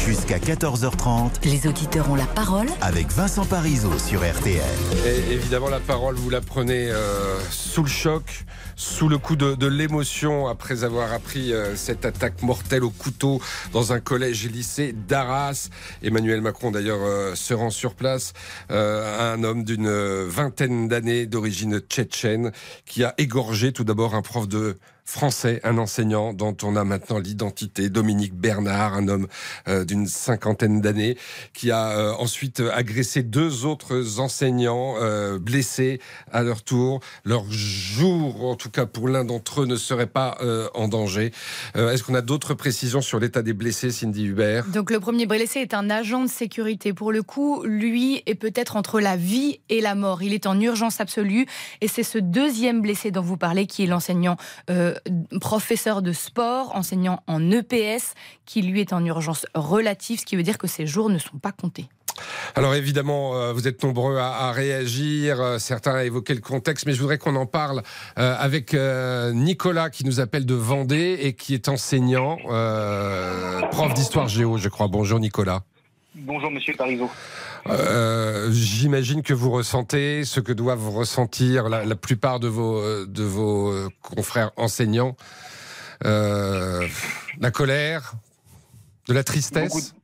Jusqu'à 14h30 Les auditeurs ont la parole avec Vincent Parisot sur RTL. Et évidemment, la parole, vous la prenez euh, sous le choc, sous le coup de, de l'émotion, après avoir appris euh, cette attaque mortelle au couteau dans un collège et lycée d'Arras. Emmanuel Macron, d'ailleurs, euh, se rend sur place. Euh, un homme d'une vingtaine d'années, d'origine tchétchène, qui a égorgé tout d'abord un prof de français, un enseignant dont on a maintenant l'identité, Dominique Bernard, un homme euh, d'une cinquantaine d'années, qui a euh, ensuite agressé deux autres enseignants euh, blessés à leur tour. Leur jour, en tout cas pour l'un d'entre eux, ne serait pas en danger. Est-ce qu'on a d'autres précisions sur l'état des blessés, Cindy Hubert? Donc le premier blessé est un agent de sécurité. Pour le coup, lui est peut-être entre la vie et la mort. Il est en urgence absolue. Et c'est ce deuxième blessé dont vous parlez, qui est l'enseignant professeur de sport, enseignant en EPS, qui lui est en urgence relative, ce qui veut dire que ses jours ne sont pas comptés. Alors évidemment, euh, vous êtes nombreux à, réagir. Euh, Certains à évoquer le contexte, mais je voudrais qu'on en parle euh, avec euh, Nicolas qui nous appelle de Vendée et qui est enseignant, euh, prof d'histoire géo, je crois. Bonjour Nicolas. Bonjour Monsieur Parisot. Euh, J'imagine que vous ressentez ce que doivent ressentir la, la plupart de vos, de vos confrères enseignants. Euh, la colère, de la tristesse.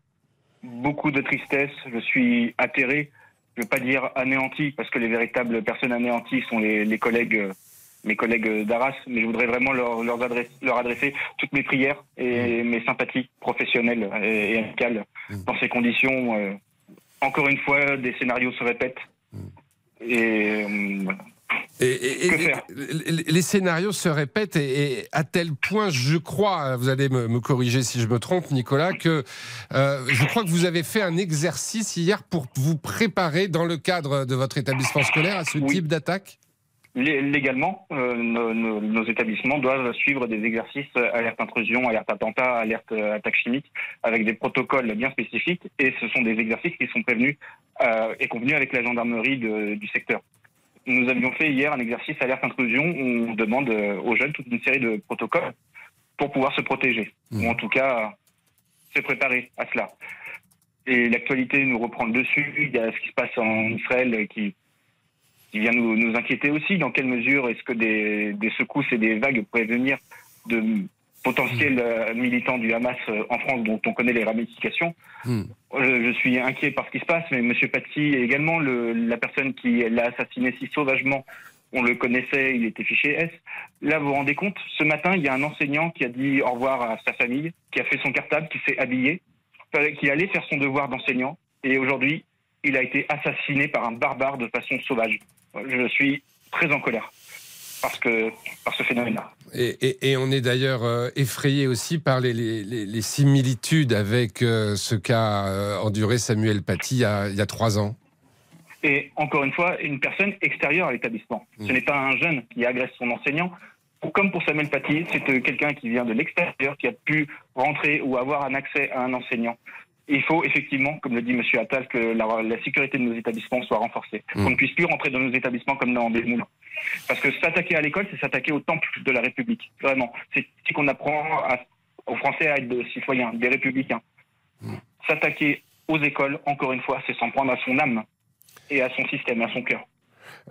Beaucoup de tristesse. Je suis atterré. Je ne veux pas dire anéanti parce que les véritables personnes anéanties sont les, les collègues, euh, mes collègues d'Arras. Mais je voudrais vraiment leur, leur, adresse- leur adresser toutes mes prières et mes sympathies professionnelles et, et amicales dans ces conditions. euh, encore une fois, des scénarios se répètent. Et euh, voilà. Et, et- et- les- scénarios se répètent et, à tel point, je crois, vous allez me, me corriger si je me trompe, Nicolas, que euh, je crois que vous avez fait un exercice hier pour vous préparer dans le cadre de votre établissement scolaire à ce type d'attaque. Légalement, euh, nos, établissements doivent suivre des exercices euh, alerte intrusion, alerte attentat, alerte euh, attaque chimique, avec des protocoles bien spécifiques. Et ce sont des exercices qui sont prévenus et convenus avec la gendarmerie du secteur. Nous avions fait hier un exercice alerte intrusion où on demande aux jeunes toute une série de protocoles pour pouvoir se protéger, ou en tout cas se préparer à cela. Et l'actualité nous reprend le dessus. Il y a ce qui se passe en Israël qui qui vient nous, nous, inquiéter aussi. Dans quelle mesure est-ce que des, des, secousses et des vagues pourraient venir de potentiels euh, militants du Hamas euh, en France dont on connaît les ramifications mm. je, je, suis inquiet par ce qui se passe, mais M. Paty également, le, la personne qui l'a assassiné si sauvagement, on le connaissait, il était fiché S. Là, vous vous rendez compte, ce matin, il y a un enseignant qui a dit au revoir à sa famille, qui a fait son cartable, qui s'est habillé, qui allait faire son devoir d'enseignant, et aujourd'hui, il a été assassiné par un barbare de façon sauvage je suis très en colère parce que par ce phénomène-là. Et, et, et, on est d'ailleurs euh, effrayé aussi par les, les, les similitudes avec euh, ce qu'a euh, enduré Samuel Paty il y, a, il y, a, trois ans. Et encore une fois, une personne extérieure à l'établissement. Mmh. Ce n'est pas un jeune qui agresse son enseignant. Comme pour Samuel Paty, c'est quelqu'un qui vient de l'extérieur, qui a pu rentrer ou avoir un accès à un enseignant il faut effectivement, comme le dit M. Attal, que la, la, sécurité de nos établissements soit renforcée. Mmh. Qu'on ne puisse plus rentrer dans nos établissements comme dans des moulins. Parce que s'attaquer à l'école, c'est s'attaquer au temple de la République. Vraiment. C'est ici qu'on apprend à, aux Français à être des citoyens, des républicains. Mmh. S'attaquer aux écoles, encore une fois, c'est s'en prendre à son âme et à son système, à son cœur.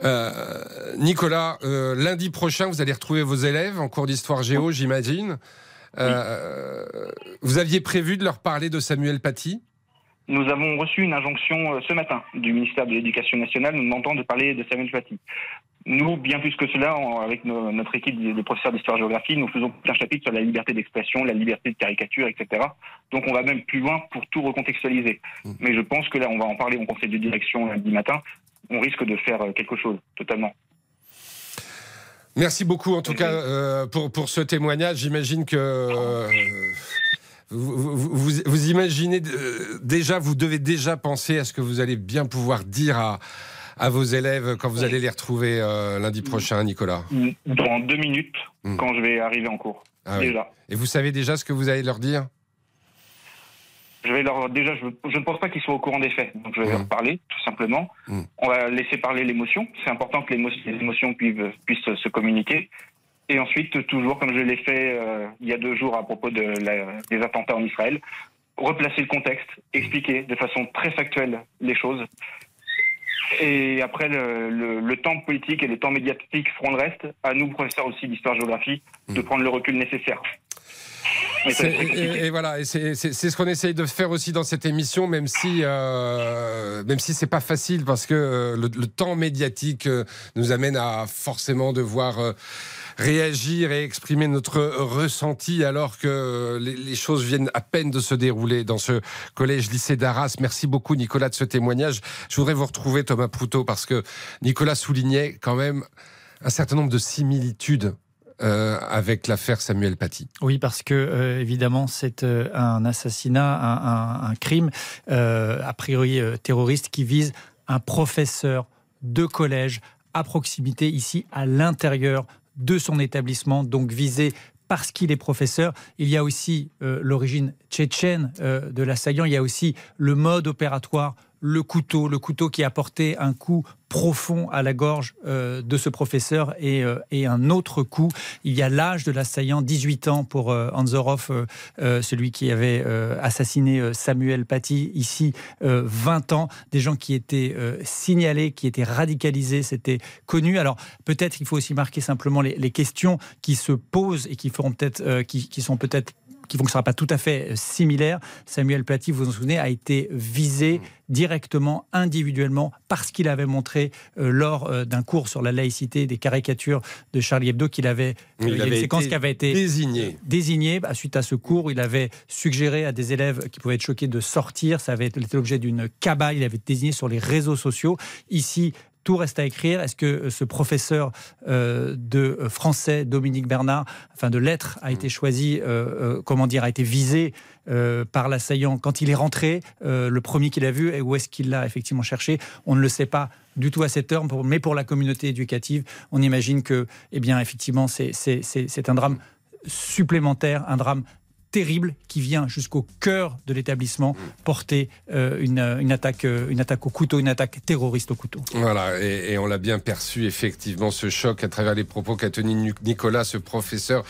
Euh, Nicolas, euh, lundi prochain, vous allez retrouver vos élèves en cours d'histoire géo, j'imagine. Euh, vous aviez prévu de leur parler de Samuel Paty? Nous avons reçu une injonction euh, ce matin du ministère de l'Éducation nationale nous demandant de parler de Samuel Paty. Nous, bien plus que cela, avec notre équipe de professeurs d'histoire-géographie, nous faisons un chapitre sur la liberté d'expression, la liberté de caricature, etc. Donc on va même plus loin pour tout recontextualiser. Mmh. Mais je pense que là, on va en parler au conseil de direction lundi matin. On risque de faire euh, quelque chose, totalement. Merci beaucoup en tout cas euh, pour, pour ce témoignage. J'imagine que euh, vous, vous, vous, imaginez euh, déjà, vous devez déjà penser à ce que vous allez bien pouvoir dire à, à vos élèves quand vous allez les retrouver euh, lundi prochain, Nicolas Dans deux minutes, mmh. quand je vais arriver en cours. Ah déjà. Oui. Et vous savez déjà ce que vous allez leur dire? Je vais leur déjà, je, je ne pense pas qu'ils soient au courant des faits, donc je vais mmh. leur parler tout simplement. Mmh. On va laisser parler l'émotion. C'est important que les émotions puissent, puissent se communiquer. Et ensuite, toujours comme je l'ai fait euh, il y a deux jours à propos de la, des attentats en Israël, replacer le contexte, expliquer de façon très factuelle les choses. Et après, le, le, le temps politique et le temps médiatique feront le reste. À nous, professeurs aussi d'histoire-géographie, mmh. de prendre le recul nécessaire. Et, et, voilà, c'est ce qu'on essaye de faire aussi dans cette émission, même si, euh, même si c'est pas facile parce que euh, le, le, temps médiatique euh, nous amène à forcément devoir euh, réagir et exprimer notre ressenti alors que les, les, choses viennent à peine de se dérouler dans ce collège-lycée d'Arras. Merci beaucoup Nicolas de ce témoignage. Je voudrais vous retrouver Thomas Proutot parce que Nicolas soulignait quand même un certain nombre de similitudes euh, avec l'affaire Samuel Paty. Oui, parce que euh, évidemment, c'est euh, un assassinat, un, crime a priori terroriste qui vise un professeur de collège à proximité, ici à l'intérieur de son établissement, donc visé parce qu'il est professeur. Il y a aussi l'origine tchétchène de l'assaillant, il y a aussi le mode opératoire le couteau, le couteau qui a porté un coup profond à la gorge euh, de ce professeur et, euh, et, un autre coup. Il y a l'âge de l'assaillant, 18 ans pour euh, Anzorov, euh, celui qui avait assassiné Samuel Paty, ici 20 ans, des gens qui étaient signalés, qui étaient radicalisés, c'était connu. Alors peut-être il faut aussi marquer simplement les, questions qui se posent et qui feront peut-être, qui sont peut-être qui ne sera pas tout à fait euh, similaire. Samuel Paty, vous vous en souvenez, a été visé directement, individuellement, parce qu'il avait montré euh, lors euh, d'un cours sur la laïcité des caricatures de Charlie Hebdo qu'il avait, euh, il avait une séquence qui avait été désignée. Désignée bah, suite à ce cours où il avait suggéré à des élèves qui pouvaient être choqués de sortir. Ça avait été l'objet d'une cabale. Il avait été désigné sur les réseaux sociaux. Ici, tout reste à écrire. Est-ce que ce professeur de français, Dominique Bernard, enfin de lettres, a été choisi, comment dire, a été visé par l'assaillant quand il est rentré, le premier qu'il a vu, et où est-ce qu'il l'a effectivement cherché? On ne le sait pas du tout à cette heure, mais pour la communauté éducative, on imagine que, eh bien, effectivement, c'est un drame supplémentaire, un drame terrible qui vient jusqu'au cœur de l'établissement porter euh, une, une, attaque, euh, une attaque au couteau, une attaque terroriste au couteau. Voilà, et, on l'a bien perçu effectivement ce choc à travers les propos qu'a tenu Nicolas, ce professeur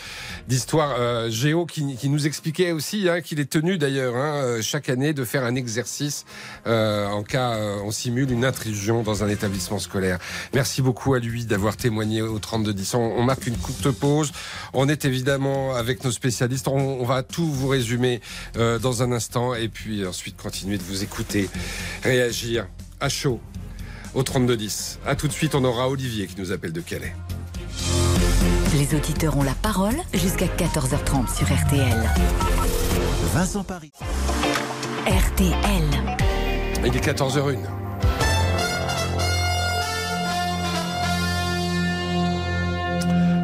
d'histoire euh, géo, qui, nous expliquait aussi hein, qu'il est tenu d'ailleurs hein, chaque année de faire un exercice en cas on simule une intrusion dans un établissement scolaire. Merci beaucoup à lui d'avoir témoigné au 3210. On, on marque une courte pause. On est évidemment avec nos spécialistes. On va tout vous résumer euh, dans un instant et puis ensuite continuer de vous écouter, réagir à chaud au 3210. A tout de suite, on aura Olivier qui nous appelle de Calais. Les auditeurs ont la parole jusqu'à 14h30 sur RTL. Vincent Paris. RTL. Il est 14h01.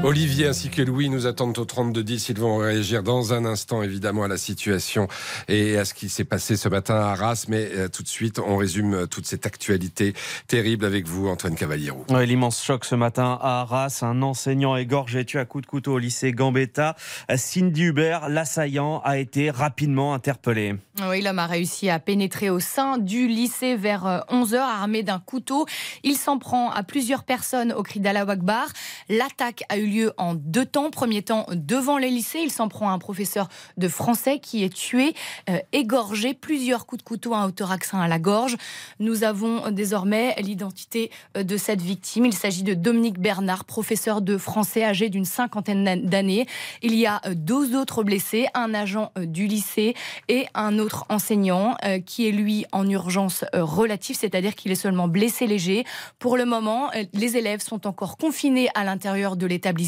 Olivier ainsi que Louis nous attendent au 32-10. Ils vont réagir dans un instant, évidemment, à la situation et à ce qui s'est passé ce matin à Arras. Mais euh, tout de suite, on résume euh, toute cette actualité terrible avec vous, Antoine Cavaliero. L'immense choc ce matin à Arras. Un enseignant égorgé tué à coups de couteau au lycée Gambetta. Cindy Hubert, l'assaillant, a été rapidement interpellé. Oui, l'homme a réussi à pénétrer au sein du lycée vers 11h, euh, armé d'un couteau. Il s'en prend à plusieurs personnes au cri d'Allah Akbar. L'attaque a eu lieu en deux temps. Premier temps, devant les lycées, il s'en prend à un professeur de français qui est tué, euh, égorgé, plusieurs coups de couteau, un autoraxin à la gorge. Nous avons désormais l'identité euh, de cette victime. Il s'agit de Dominique Bernard, professeur de français âgé d'une cinquantaine d'années. Il y a euh, deux autres blessés, un agent du lycée et un autre enseignant qui est lui en urgence relative, c'est-à-dire qu'il est seulement blessé léger. Pour le moment, les élèves sont encore confinés à l'intérieur de l'établissement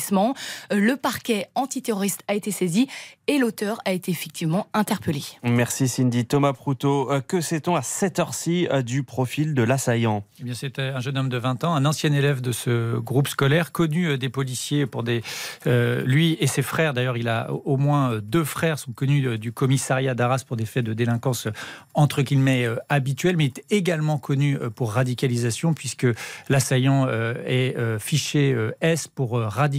euh, le parquet antiterroriste a été saisi et l'auteur a été effectivement interpellé. Merci Cindy. Thomas Proutot, euh, que sait-on à cette heure-ci euh, du profil de l'assaillant? Eh bien, C'était un jeune homme de 20 ans, un ancien élève de ce groupe scolaire, connu des policiers pour des... lui et ses frères, d'ailleurs, il a au moins deux frères, sont connus du commissariat d'Arras pour des faits de délinquance entre guillemets habituels, mais est également connu pour radicalisation, puisque l'assaillant est fiché S pour radicalisation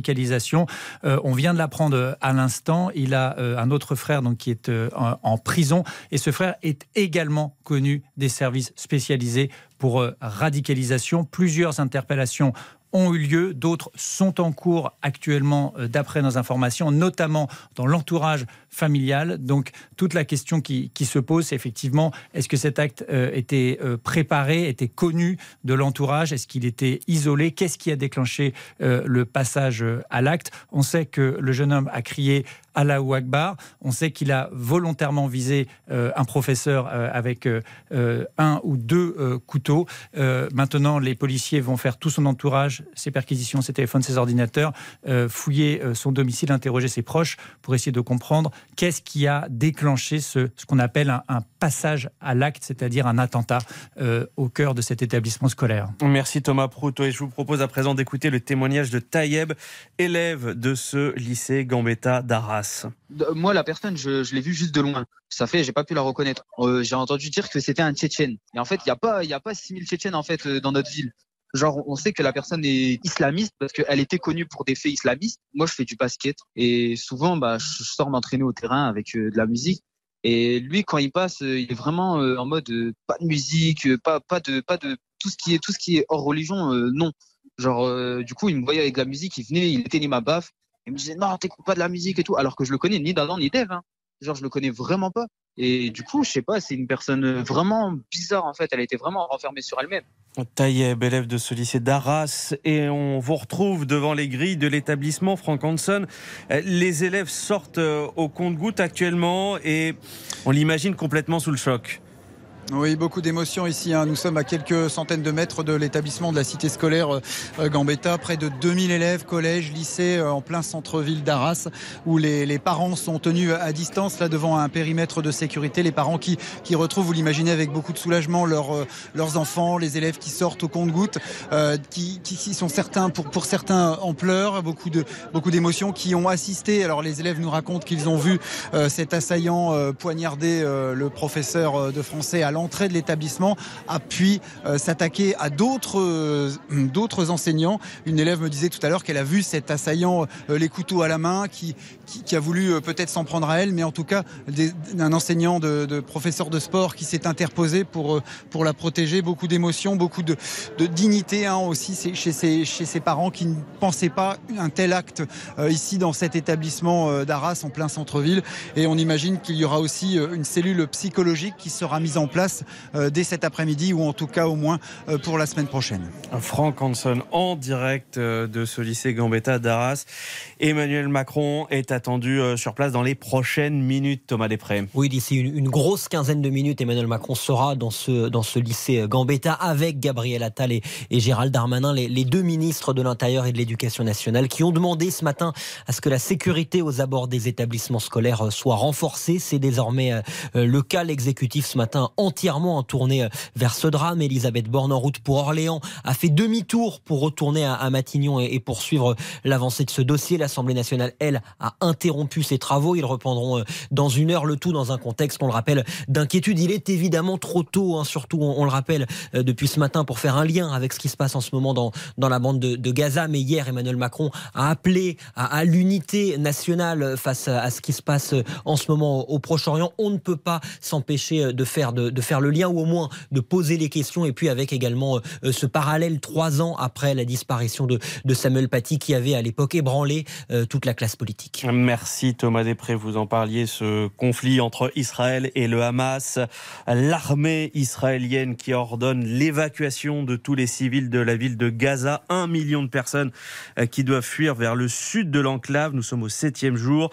euh, on vient de l'apprendre à l'instant. Il a euh, un autre frère donc, qui est euh, en, prison et ce frère est également connu des services spécialisés pour radicalisation. Plusieurs interpellations ont eu lieu, d'autres sont en cours actuellement d'après nos informations, notamment dans l'entourage familiale. Donc toute la question qui, se pose, c'est effectivement, est-ce que cet acte euh, était euh, préparé, était connu de l'entourage? Est-ce qu'il était isolé? Qu'est-ce qui a déclenché euh, le passage à l'acte? On sait que le jeune homme a crié Allahu Akbar. On sait qu'il a volontairement visé un professeur avec un ou deux couteaux. maintenant, les policiers vont faire tout son entourage, ses perquisitions, ses téléphones, ses ordinateurs, fouiller son domicile, interroger ses proches pour essayer de comprendre Qu'est-ce qui a déclenché ce, ce qu'on appelle un, passage à l'acte, c'est-à-dire un attentat euh, au cœur de cet établissement scolaire Merci Thomas Proutot. Et je vous propose à présent d'écouter le témoignage de Taïeb, élève de ce lycée Gambetta d'Arras. Moi, la personne, je, l'ai vue juste de loin. Ça fait, j'ai pas pu la reconnaître. Euh, j'ai entendu dire que c'était un Tchétchène. Et en fait, il n'y a pas, il a pas 6000 Tchétchènes en fait euh, dans notre ville. Genre, on sait que la personne est islamiste parce qu'elle était connue pour des faits islamistes. Moi, je fais du basket et souvent, bah, je sors m'entraîner au terrain avec euh, de la musique. Et lui, quand il passe, euh, il est vraiment euh, en mode pas de musique, pas pas de pas de tout ce qui est tout ce qui est hors religion, non. Genre, du coup, il me voyait avec de la musique, il venait, il éteignait ma baffe, il me disait non, t'écoutes pas de la musique et tout, alors que je le connais ni d'Adam ni d'Ève. Hein. Genre, je le connais vraiment pas. Et du coup, je sais pas, c'est une personne vraiment bizarre en fait. Elle était vraiment renfermée sur elle-même. Taïeb, élève de ce lycée d'Arras, et on vous retrouve devant les grilles de l'établissement Frank Hanson. Les élèves sortent euh, au compte-goutte actuellement et on l'imagine complètement sous le choc. Oui, beaucoup d'émotions ici. Hein. Nous sommes à quelques centaines de mètres de l'établissement de la cité scolaire euh, Gambetta. Près de 2000 élèves, collèges, lycées, euh, en plein centre-ville d'Arras, où les, parents sont tenus à distance, là devant un périmètre de sécurité. Les parents qui, qui retrouvent, vous l'imaginez, avec beaucoup de soulagement, euh, leurs enfants, les élèves qui sortent au compte-gouttes, qui, qui, sont certains, pour, pour certains en pleurs, beaucoup de beaucoup d'émotions, qui ont assisté. Alors les élèves nous racontent qu'ils ont vu cet assaillant poignarder le professeur de français à l'entrée de l'établissement, a pu s'attaquer à d'autres d'autres enseignants. Une élève me disait tout à l'heure qu'elle a vu cet assaillant les couteaux à la main, qui, qui, a voulu peut-être s'en prendre à elle, mais en tout cas d'un enseignant de, professeur de sport qui s'est interposé pour pour la protéger. Beaucoup d'émotions, beaucoup de, de dignité hein, aussi chez ses, chez ses parents qui ne pensaient pas un tel acte ici dans cet établissement d'Arras en plein centre-ville. Et on imagine qu'il y aura aussi une cellule psychologique qui sera mise en place euh, dès cet après-midi ou en tout cas au moins euh, pour la semaine prochaine. Franck Hanson en direct euh, de ce lycée Gambetta d'Arras. Emmanuel Macron est attendu sur place dans les prochaines minutes, Thomas Després. Oui, d'ici une, grosse quinzaine de minutes, Emmanuel Macron sera dans ce, dans ce lycée Gambetta avec Gabriel Attal et, Gérald Darmanin, les, deux ministres de l'Intérieur et de l'Éducation nationale, qui ont demandé ce matin à ce que la sécurité aux abords des établissements scolaires soit renforcée. C'est désormais le cas. L'exécutif ce matin entièrement en tournée euh, vers ce drame. Elisabeth Borne en route pour Orléans a fait demi-tour pour retourner à Matignon et poursuivre l'avancée de ce dossier. L'Assemblée nationale, elle, a interrompu ses travaux. Ils reprendront euh, dans une heure le tout dans un contexte, on le rappelle, d'inquiétude. Il est évidemment trop tôt, hein, surtout on, le rappelle euh, depuis ce matin, pour faire un lien avec ce qui se passe en ce moment dans, dans la bande de, Gaza. Mais hier, Emmanuel Macron a appelé à, l'unité nationale face à, ce qui se passe en ce moment au, Proche-Orient. On ne peut pas s'empêcher de faire, de, de faire le lien ou au moins de poser les questions. Et puis avec également euh, ce parallèle trois ans après la disparition de, de Samuel Paty qui avait à l'époque ébranlé euh, toute la classe politique. Merci Thomas Després, vous en parliez, ce conflit entre Israël et le Hamas. L'armée israélienne qui ordonne l'évacuation de tous les civils de la ville de Gaza. Un million de personnes euh, qui doivent fuir vers le sud de l'enclave. Nous sommes au septième jour.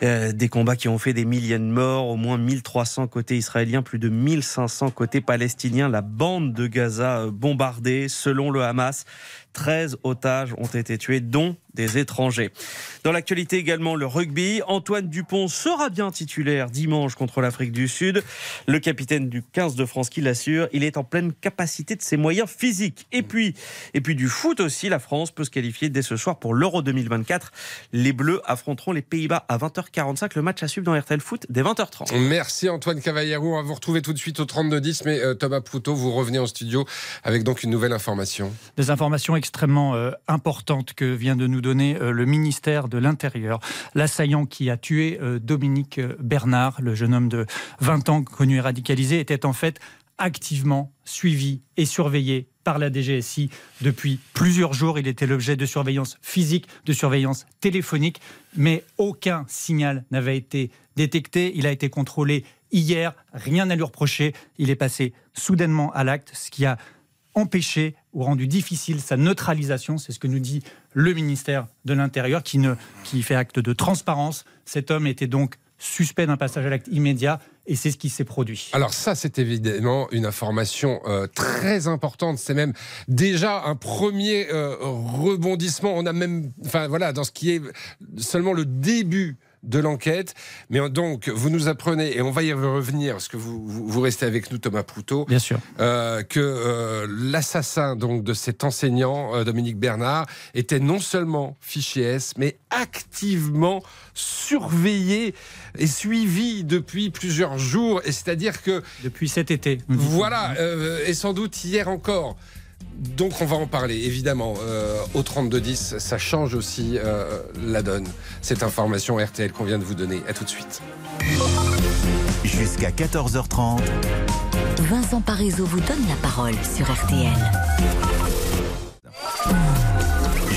Des combats qui ont fait des milliers de morts, au moins 1300 côté israélien, plus de 1500 côté palestinien, la bande de Gaza euh, bombardée. Selon le Hamas, 13 otages ont été tués, dont des étrangers. Dans l'actualité également, le rugby. Antoine Dupont sera bien titulaire dimanche contre l'Afrique du Sud. Le capitaine du 15 de France qui l'assure, il est en pleine capacité de ses moyens physiques. Et puis, et puis du foot aussi, la France peut se qualifier dès ce soir pour l'Euro 2024. Les Bleus affronteront les Pays-Bas à 20h45. Le match à suivre dans RTL Foot dès 20h30. Merci Antoine Cavallero. On va vous retrouver tout de suite au 32-10. Mais euh, Thomas Proutot, vous revenez en studio avec donc une nouvelle information. Des informations extrêmement euh, importante que vient de nous donner euh, le ministère de l'Intérieur. L'assaillant qui a tué euh, Dominique Bernard, le jeune homme de 20 ans connu et radicalisé, était en fait activement suivi et surveillé par la DGSI depuis plusieurs jours. Il était l'objet de surveillance physique, de surveillance téléphonique, mais aucun signal n'avait été détecté. Il a été contrôlé hier, rien à lui reprocher. Il est passé soudainement à l'acte, ce qui a empêché ou rendu difficile sa neutralisation. C'est ce que nous dit le ministère de l'Intérieur qui, qui fait acte de transparence. Cet homme était donc suspect d'un passage à l'acte immédiat et c'est ce qui s'est produit. Alors ça, c'est évidemment une information euh, très importante. C'est même déjà un premier euh, rebondissement. On a même, enfin voilà, dans ce qui est seulement le début de l'enquête. Mais donc, vous nous apprenez, et on va y revenir, parce que vous, vous, restez avec nous, Thomas Proutot. Bien sûr. Euh, que euh, l'assassin donc de cet enseignant, euh, Dominique Bernard, était non seulement fiché S, mais activement surveillé et suivi depuis plusieurs jours. Et c'est-à-dire que. Depuis cet été. Voilà, et sans doute hier encore. Donc on va en parler, évidemment. Euh, au 32-10, ça change aussi euh, la donne. Cette information RTL qu'on vient de vous donner. À tout de suite. Jusqu'à 14h30. Vincent Parisot vous donne la parole sur RTL.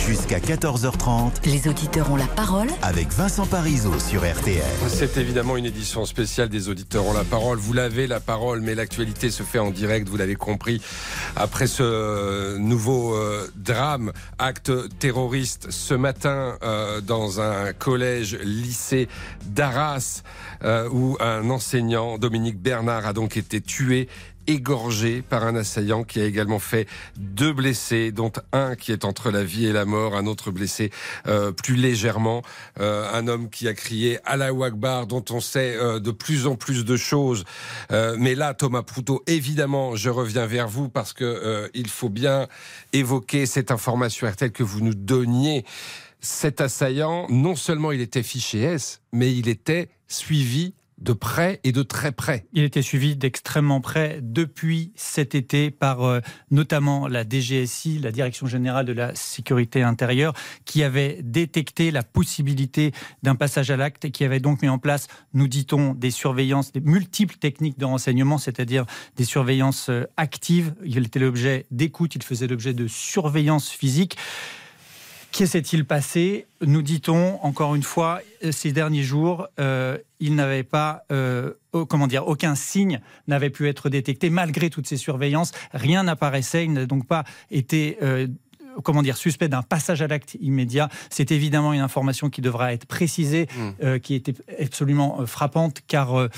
Jusqu'à 14h30. Les auditeurs ont la parole avec Vincent Parisot sur RTL. C'est évidemment une édition spéciale des auditeurs ont la parole. Vous l'avez la parole, mais l'actualité se fait en direct, vous l'avez compris. Après ce nouveau euh, drame, acte terroriste ce matin euh, dans un collège lycée d'Arras euh, où un enseignant, Dominique Bernard, a donc été tué égorgé par un assaillant qui a également fait deux blessés, dont un qui est entre la vie et la mort, un autre blessé euh, plus légèrement, euh, un homme qui a crié la Akbar, dont on sait euh, de plus en plus de choses. mais là, Thomas Proutot, évidemment, je reviens vers vous parce que il faut bien évoquer cette information RTL que vous nous donniez. Cet assaillant, non seulement il était fiché S, mais il était suivi de près et de très près. Il était suivi d'extrêmement près depuis cet été par euh, notamment la DGSI, la Direction générale de la sécurité intérieure, qui avait détecté la possibilité d'un passage à l'acte et qui avait donc mis en place, nous dit-on, des surveillances, des multiples techniques de renseignement, c'est-à-dire des surveillances euh, actives. Il était l'objet d'écoute, il faisait l'objet de surveillance physique. Qu'est s'est-il passé? Nous dit-on, encore une fois, ces derniers jours, euh, il n'avait pas, euh, comment dire, aucun signe n'avait pu être détecté malgré toutes ces surveillances. Rien n'apparaissait. Il n'a donc pas été euh, comment dire, suspect d'un passage à l'acte immédiat. C'est évidemment une information qui devra être précisée, mm. euh, qui était absolument euh, frappante, car euh,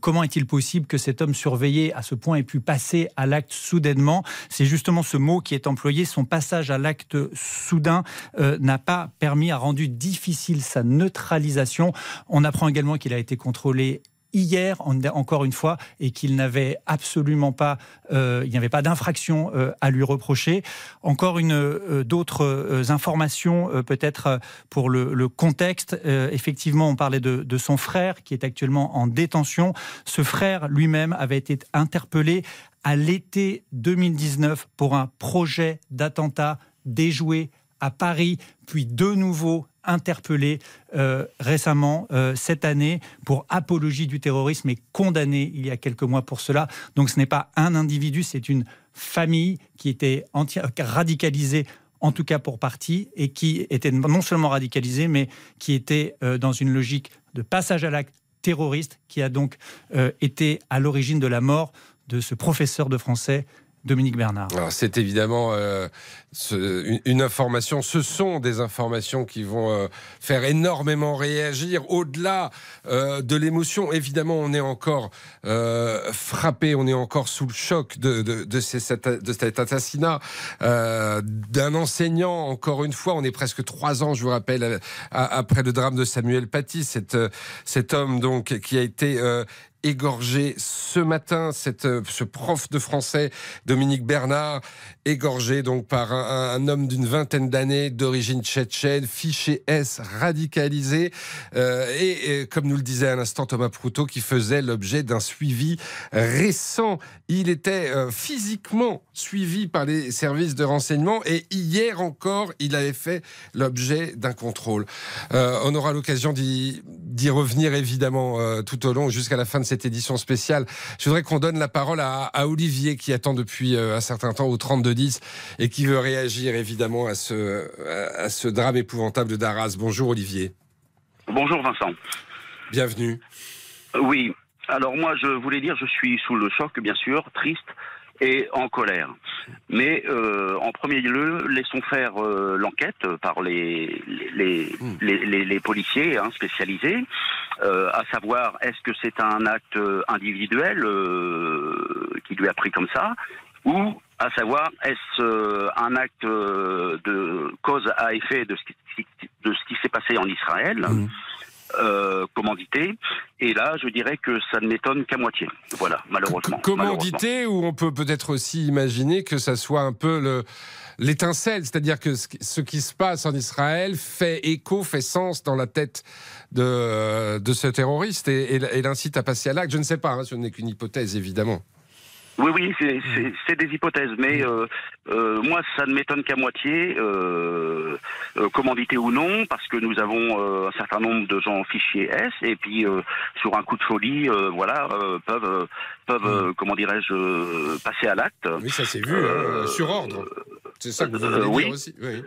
comment est-il possible que cet homme surveillé à ce point ait pu passer à l'acte soudainement? C'est justement ce mot qui est employé. Son passage à l'acte soudain n'a pas permis, a rendu difficile sa neutralisation. On apprend également qu'il a été contrôlé hier, encore une fois, et qu'il n'avait absolument pas, euh, il n'y avait pas d'infraction euh, à lui reprocher. Encore une euh, d'autres informations, peut-être pour le, contexte. effectivement, on parlait de, de, son frère qui est actuellement en détention. Ce frère lui-même avait été interpellé à l'été 2019 pour un projet d'attentat déjoué à Paris, puis de nouveau interpellé euh, récemment euh, cette année pour apologie du terrorisme et condamné il y a quelques mois pour cela. Donc ce n'est pas un individu, c'est une famille qui était radicalisée en tout cas pour partie, et qui était non seulement radicalisée, mais qui était euh, dans une logique de passage à l'acte terroriste, qui a donc été à l'origine de la mort de ce professeur de français Dominique Bernard. C'est évidemment euh, une, information, ce sont des informations qui vont euh, faire énormément réagir au-delà euh, de l'émotion. Évidemment, on est encore frappé, on est encore sous le choc de, cet assassinat d'un enseignant. Encore une fois, on est presque trois ans, je vous rappelle, après le drame de Samuel Paty, cet, cet homme donc qui a été égorgé ce matin, euh, ce prof de français, Dominique Bernard, égorgé donc par un, homme d'une vingtaine d'années, d'origine tchétchène, fiché S, radicalisé, euh, et, comme nous le disait à l'instant Thomas Proutot, qui faisait l'objet d'un suivi récent. Il était euh, physiquement suivi par les services de renseignement, et hier encore, il avait fait l'objet d'un contrôle. on aura l'occasion d'y revenir évidemment tout au long, jusqu'à la fin de cette cette édition spéciale. Je voudrais qu'on donne la parole à, Olivier qui attend depuis euh, un certain temps au 32-10 et qui veut réagir évidemment à ce, à ce drame épouvantable d'Arras. Bonjour Olivier. Bonjour Vincent. Bienvenue. Oui, alors moi je voulais dire, je suis sous le choc bien sûr, triste et en colère. Mais euh, en premier lieu, laissons faire euh, l'enquête par les les, hmm. les, les, policiers hein, spécialisés, euh, à savoir est-ce que c'est un acte individuel qui lui a pris comme ça, ou à savoir est-ce un acte de cause à effet de ce qui, de ce qui s'est passé en Israël. Hmm euh, commandité. Et là, je dirais que ça ne m'étonne qu'à moitié. Voilà, malheureusement. Commandité, ou on peut peut-être aussi imaginer que ça soit un peu le l'étincelle, c'est-à-dire que ce qui se passe en Israël fait écho, fait sens dans la tête de, de ce terroriste et, et, l'incite à passer à l'acte. Je ne sais pas, hein, ce n'est qu'une hypothèse, évidemment. Oui, oui, c'est des hypothèses, mais euh, euh, moi, ça ne m'étonne qu'à moitié, euh, euh, commandité ou non, parce que nous avons euh, un certain nombre de gens fichiers S, et puis sur un coup de folie, voilà, peuvent, peuvent, mm. comment dirais-je, passer à l'acte. Oui, ça s'est vu sur ordre. C'est ça que vous voulez dire aussi. Oui.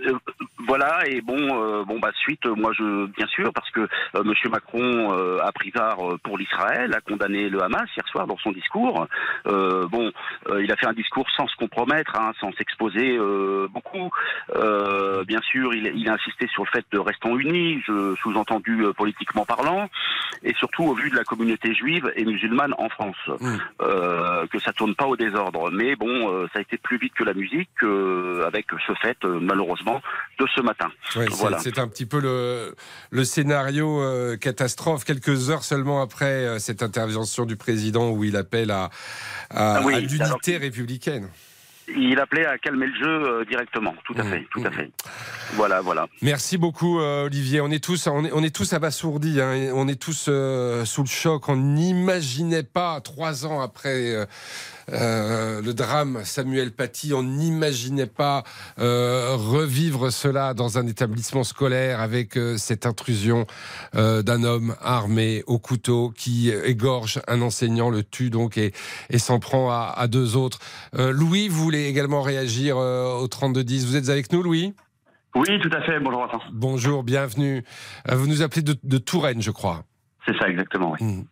voilà, et bon, euh, bon bah suite, moi je, bien sûr, parce que euh, Monsieur Macron euh, a pris part pour l'Israël, a condamné le Hamas hier soir dans son discours. bon, il a fait un discours sans se compromettre, hein, sans s'exposer beaucoup. bien sûr, il, il, a insisté sur le fait de rester unis, sous-entendu politiquement parlant, et surtout au vu de la communauté juive et musulmane en France, mmh. que ça tourne pas au désordre. Mais bon, ça a été plus vite que la musique, avec ce fait malheureusement de ce matin. C'est un petit peu le, le scénario euh, catastrophe, quelques heures seulement après euh, cette intervention du président où il appelle à, à, ah l'unité républicaine. Il appelait à calmer le jeu euh, directement, tout à mmh, fait, tout à mmh. fait. Voilà, voilà. Merci beaucoup, Olivier. On est tous, on est, on est tous abasourdis, hein, on est tous sous le choc. On n'imaginait pas trois ans après euh, le drame Samuel Paty. On n'imaginait pas euh, revivre cela dans un établissement scolaire avec euh, cette intrusion d'un homme armé au couteau qui égorge un enseignant, le tue donc et, s'en prend à, deux autres. Louis, vous voulez également réagir au 32-10. Vous êtes avec nous, Louis? Oui, tout à fait. Bonjour, Vincent. Bonjour, bienvenue. vous nous appelez de, Touraine, je crois. C'est ça, exactement, oui. Mmh.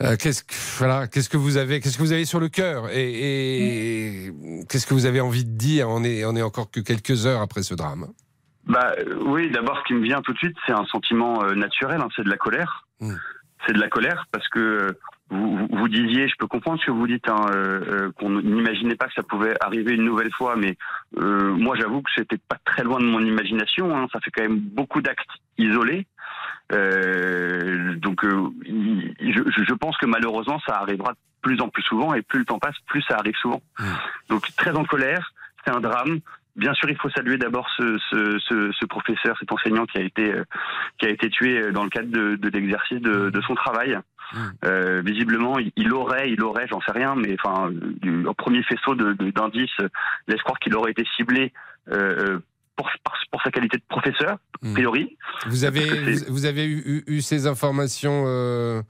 Euh, qu'est-ce que voilà, qu'est-ce que vous avez, qu'est-ce que vous avez sur le cœur et, qu'est-ce que vous avez envie de dire? On est on est encore que quelques heures après ce drame. Bah oui, d'abord ce qui me vient tout de suite, c'est un sentiment euh, naturel, hein, c'est de la colère. Mmh. C'est de la colère parce que vous, vous, disiez, je peux comprendre ce que vous dites, hein, euh, qu'on n'imaginait pas que ça pouvait arriver une nouvelle fois, mais moi j'avoue que c'était pas très loin de mon imagination. Hein, ça fait quand même beaucoup d'actes isolés. Euh, donc, euh, je, je, pense que malheureusement, ça arrivera de plus en plus souvent, et plus le temps passe, plus ça arrive souvent. Mmh. Donc, très en colère, c'est un drame. Bien sûr, il faut saluer d'abord ce, ce, ce, ce, professeur, cet enseignant qui a été euh, qui a été tué dans le cadre de, de l'exercice de, de, son travail. Mmh. Euh, visiblement, il, aurait, il aurait, j'en sais rien, mais enfin, un premier faisceau d'indices laisse croire qu'il aurait été ciblé euh, pour, pour, sa qualité de professeur, a hmm. priori. Vous avez, vous avez eu, eu, ces informations euh,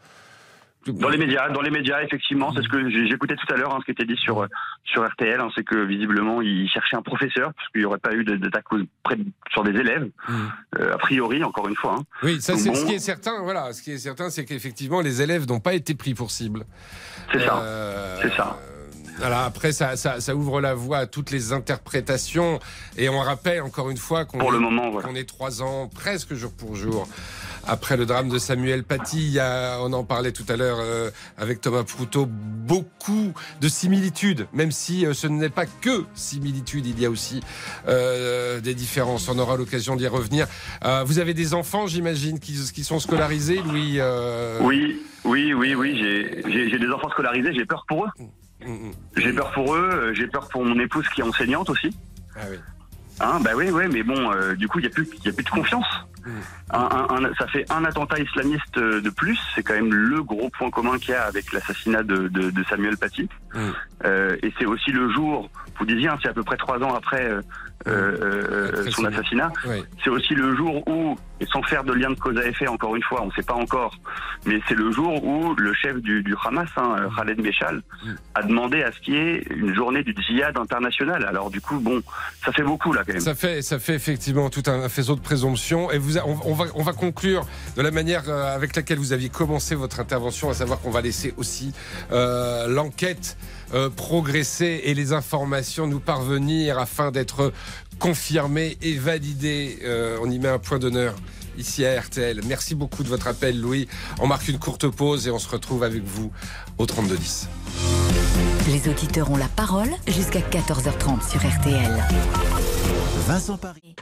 dans les médias, dans les médias, effectivement, c'est ce que j'écoutais tout à l'heure, hein, ce qui était dit sur sur RTL, hein, c'est que visiblement il cherchait un professeur parce qu'il n'y aurait pas eu d'attaque sur des élèves, hmm. euh, a priori, encore une fois. Hein. Oui, ça c'est ce qui est certain. Voilà, ce qui est certain, c'est qu'effectivement les élèves n'ont pas été pris pour cible. C'est ça. Euh, c'est ça. Alors après, ça, ça, ouvre la voie à toutes les interprétations. Et on rappelle encore une fois qu'on est, est trois ans, presque jour pour jour, après le drame de Samuel Paty. Il y a, on en parlait tout à l'heure euh, avec Thomas Proutot, beaucoup de similitudes, même si euh, ce n'est pas que similitudes, il y a aussi euh, des différences. On aura l'occasion d'y revenir. vous avez des enfants, j'imagine, qui, qui, sont scolarisés, Louis Oui, oui, oui, oui. J'ai des enfants scolarisés, j'ai peur pour eux. J'ai peur pour eux, euh, j'ai peur pour mon épouse qui est enseignante aussi. Ah oui. Hein, bah oui, oui, mais bon, euh, du coup, il n'y a, plus, a plus de confiance. Mm. ça fait un attentat islamiste euh, de plus, c'est quand même le gros point commun qu'il y a avec l'assassinat de, Samuel Paty. Mm. et c'est aussi le jour, vous disiez, hein, c'est à peu près trois ans après euh, euh, son assassinat. C'est aussi le jour où, et sans faire de lien de cause à effet, encore une fois, on ne sait pas encore, mais c'est le jour où le chef du, du Hamas, hein, Khaled Meshal, mm. a demandé à ce qu'il y ait une journée du djihad international. Alors du coup, bon, ça fait beaucoup là quand même. Ça fait, ça fait effectivement tout un faisceau de présomption. Et vous, on, va, on va conclure de la manière euh, avec laquelle vous aviez commencé votre intervention, à savoir qu'on va laisser aussi euh, l'enquête euh, progresser et les informations nous parvenir afin d'être confirmées et validées. Euh, on y met un point d'honneur ici à RTL. Merci beaucoup de votre appel, Louis. On marque une courte pause et on se retrouve avec vous au 3210. Les auditeurs ont la parole jusqu'à 14h30 sur RTL. Vincent Paris.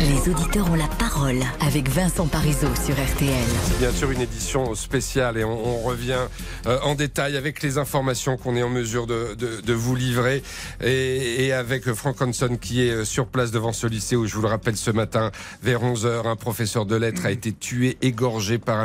Les auditeurs ont la parole avec Vincent Parisot sur RTL. C'est bien sûr une édition spéciale et on, revient euh, en détail avec les informations qu'on est en mesure de, vous livrer et, avec Frank Hanson qui est euh, sur place devant ce lycée où je vous le rappelle ce matin vers 11h un professeur de lettres a été tué, égorgé par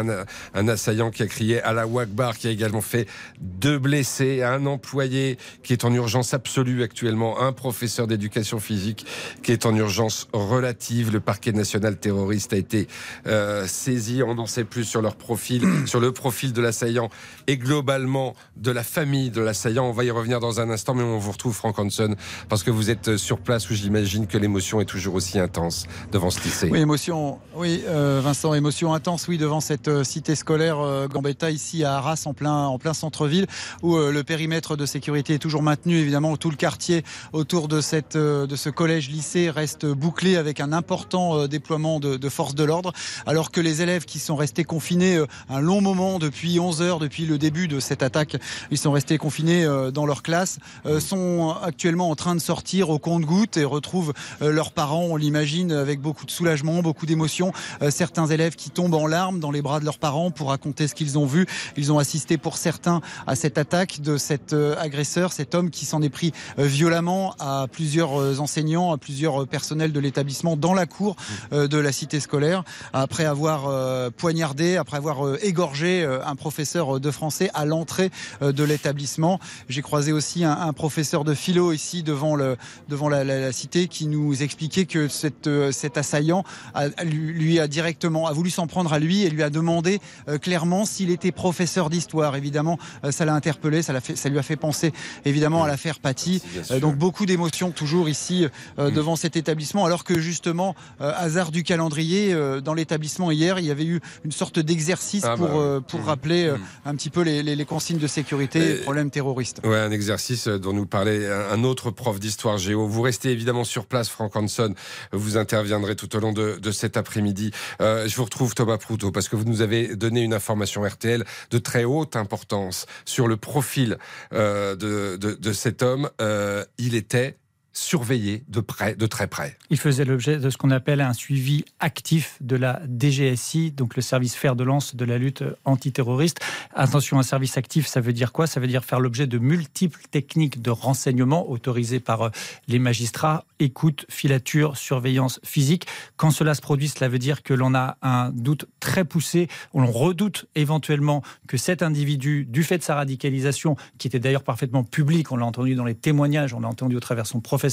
un, assaillant qui a crié à la Wagbar qui a également fait deux blessés, un employé qui est en urgence absolue actuellement, un professeur d'éducation physique qui est en urgence relative Le parquet national terroriste a été euh, saisi. On en sait plus sur leur profil, sur le profil de l'assaillant et globalement de la famille de l'assaillant. On va y revenir dans un instant, mais on vous retrouve Franck Hanson parce que vous êtes sur place où j'imagine que l'émotion est toujours aussi intense devant ce lycée. Oui, émotion, oui, euh, Vincent, émotion intense, oui, devant cette euh, cité scolaire Gambetta ici à Arras, en plein, en plein centre-ville, où le périmètre de sécurité est toujours maintenu, évidemment, tout le quartier autour de cette, de ce collège-lycée reste bouclé avec un important déploiement de, de forces de l'ordre, alors que les élèves qui sont restés confinés un long moment depuis 11 heures, depuis le début de cette attaque, ils sont restés confinés dans leur classe, sont actuellement en train de sortir au compte-gouttes et retrouvent leurs parents, on l'imagine, avec beaucoup de soulagement, beaucoup d'émotion. Euh, certains élèves qui tombent en larmes dans les bras de leurs parents pour raconter ce qu'ils ont vu. Ils ont assisté pour certains à cette attaque de cet euh, agresseur, cet homme qui s'en est pris euh, violemment à plusieurs enseignants, à plusieurs personnels de l'établissement dans la cour de la cité scolaire, après avoir poignardé, après avoir égorgé un professeur de français à l'entrée de l'établissement. J'ai croisé aussi un, professeur de philo ici devant, le, devant la, la, cité qui nous expliquait que cette, cet assaillant a, lui a directement a voulu s'en prendre à lui et lui a demandé euh, clairement s'il était professeur d'histoire. Évidemment, euh, ça l'a interpellé, ça, fait, ça lui a fait penser évidemment à l'affaire Paty. Euh, donc beaucoup d'émotions toujours ici mm. devant cet établissement, alors que justement, hasard du calendrier, dans l'établissement hier, il y avait eu une sorte d'exercice ah pour, bah pour mm. rappeler mm. un petit peu les, les, consignes de sécurité et problèmes terroristes. Ouais, un exercice dont nous parlait un autre prof d'histoire géo. Vous restez évidemment sur place, Franck Hanson. Vous interviendrez tout au long de, de cet après-midi. Euh, je vous retrouve Thomas Proutot parce que vous nous avez donné une information RTL de très haute importance sur le profil euh, de, de, de, cet homme. Euh, il était surveillé de près, de très près. Il faisait l'objet de ce qu'on appelle un suivi actif de la DGSI, donc le service fer de lance de la lutte antiterroriste. Attention, un service actif, ça veut dire quoi? Ça veut dire faire l'objet de multiples techniques de renseignement autorisées par euh, les magistrats, écoute, filature, surveillance physique. Quand cela se produit, cela veut dire que l'on a un doute très poussé, on redoute éventuellement que cet individu, du fait de sa radicalisation, qui était d'ailleurs parfaitement public, on l'a entendu dans les témoignages, on l'a entendu au travers de son professeur,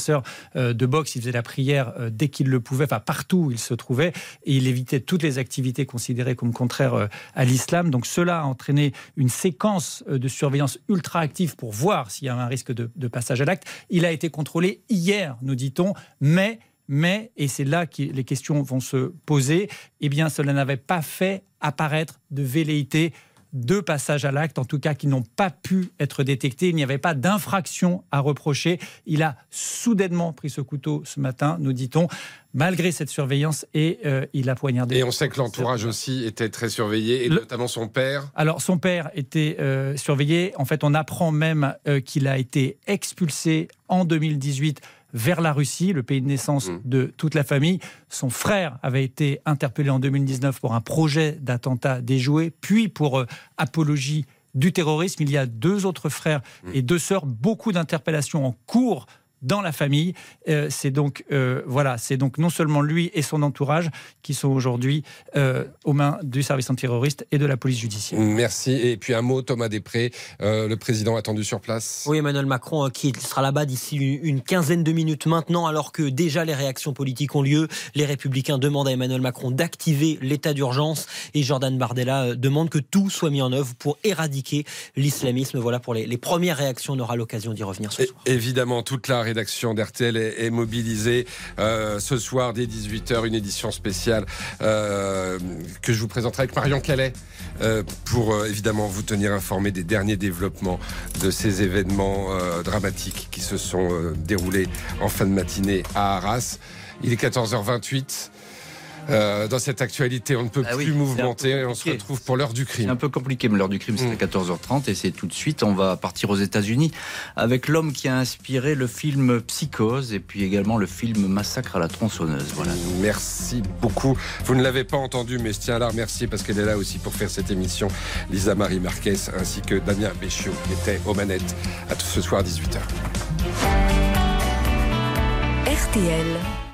euh, de boxe, il faisait la prière euh, dès qu'il le pouvait, enfin partout où il se trouvait, et il évitait toutes les activités considérées comme contraires euh, à l'islam. Donc cela a entraîné une séquence de surveillance ultra active pour voir s'il y avait un risque de, de passage à l'acte. Il a été contrôlé hier, nous dit-on, mais mais, et c'est là que les questions vont se poser, eh bien, cela n'avait pas fait apparaître de velléité deux passages à l'acte, en tout cas qui n'ont pas pu être détectés. Il n'y avait pas d'infraction à reprocher. Il a soudainement pris ce couteau ce matin, nous dit-on, malgré cette surveillance, et euh, il a poignardé. Et on sait que l'entourage aussi était très surveillé, et notamment son père. Alors son père était euh, surveillé. En fait, on apprend même euh, qu'il a été expulsé en 2018 vers la Russie, le pays de naissance mmh. de toute la famille. Son frère avait été interpellé en 2019 pour un projet d'attentat déjoué, puis pour euh, apologie du terrorisme. Il y a deux autres frères mmh. et deux sœurs, beaucoup d'interpellations en cours dans la famille. Euh, c'est donc euh, voilà, c'est donc non seulement lui et son entourage qui sont aujourd'hui euh, aux mains du service antiterroriste et de la police judiciaire. Merci. Et puis un mot, Thomas Després, le président attendu sur place. Oui, Emmanuel Macron qui sera là-bas d'ici une quinzaine de minutes maintenant, alors que déjà les réactions politiques ont lieu. Les Républicains demandent à Emmanuel Macron d'activer l'état d'urgence et Jordan Bardella demande que tout soit mis en œuvre pour éradiquer l'islamisme. Voilà pour les, premières réactions. On aura l'occasion d'y revenir ce soir. Évidemment, toute la rédaction d'RTL est, mobilisée. Euh, ce soir, dès 18h, une édition spéciale euh, que je vous présenterai avec Marion Calais euh, pour évidemment vous tenir informé des derniers développements de ces événements dramatiques qui se sont déroulés en fin de matinée à Arras. Il est 14h28. Euh, dans cette actualité, on ne peut ah plus mouvementer. On se retrouve pour l'heure du crime. C'est un peu compliqué, mais l'heure du crime, c'est à 14h30 et c'est tout de suite. On va partir aux États-Unis avec l'homme qui a inspiré le film Psychose et puis également le film Massacre à la tronçonneuse. Voilà. Merci beaucoup. Vous ne l'avez pas entendu, mais je tiens à la remercier parce qu'elle est là aussi pour faire cette émission. Lisa Marie Marquez ainsi que Damien Béchiot qui était aux manettes à tout ce soir 18h. RTL.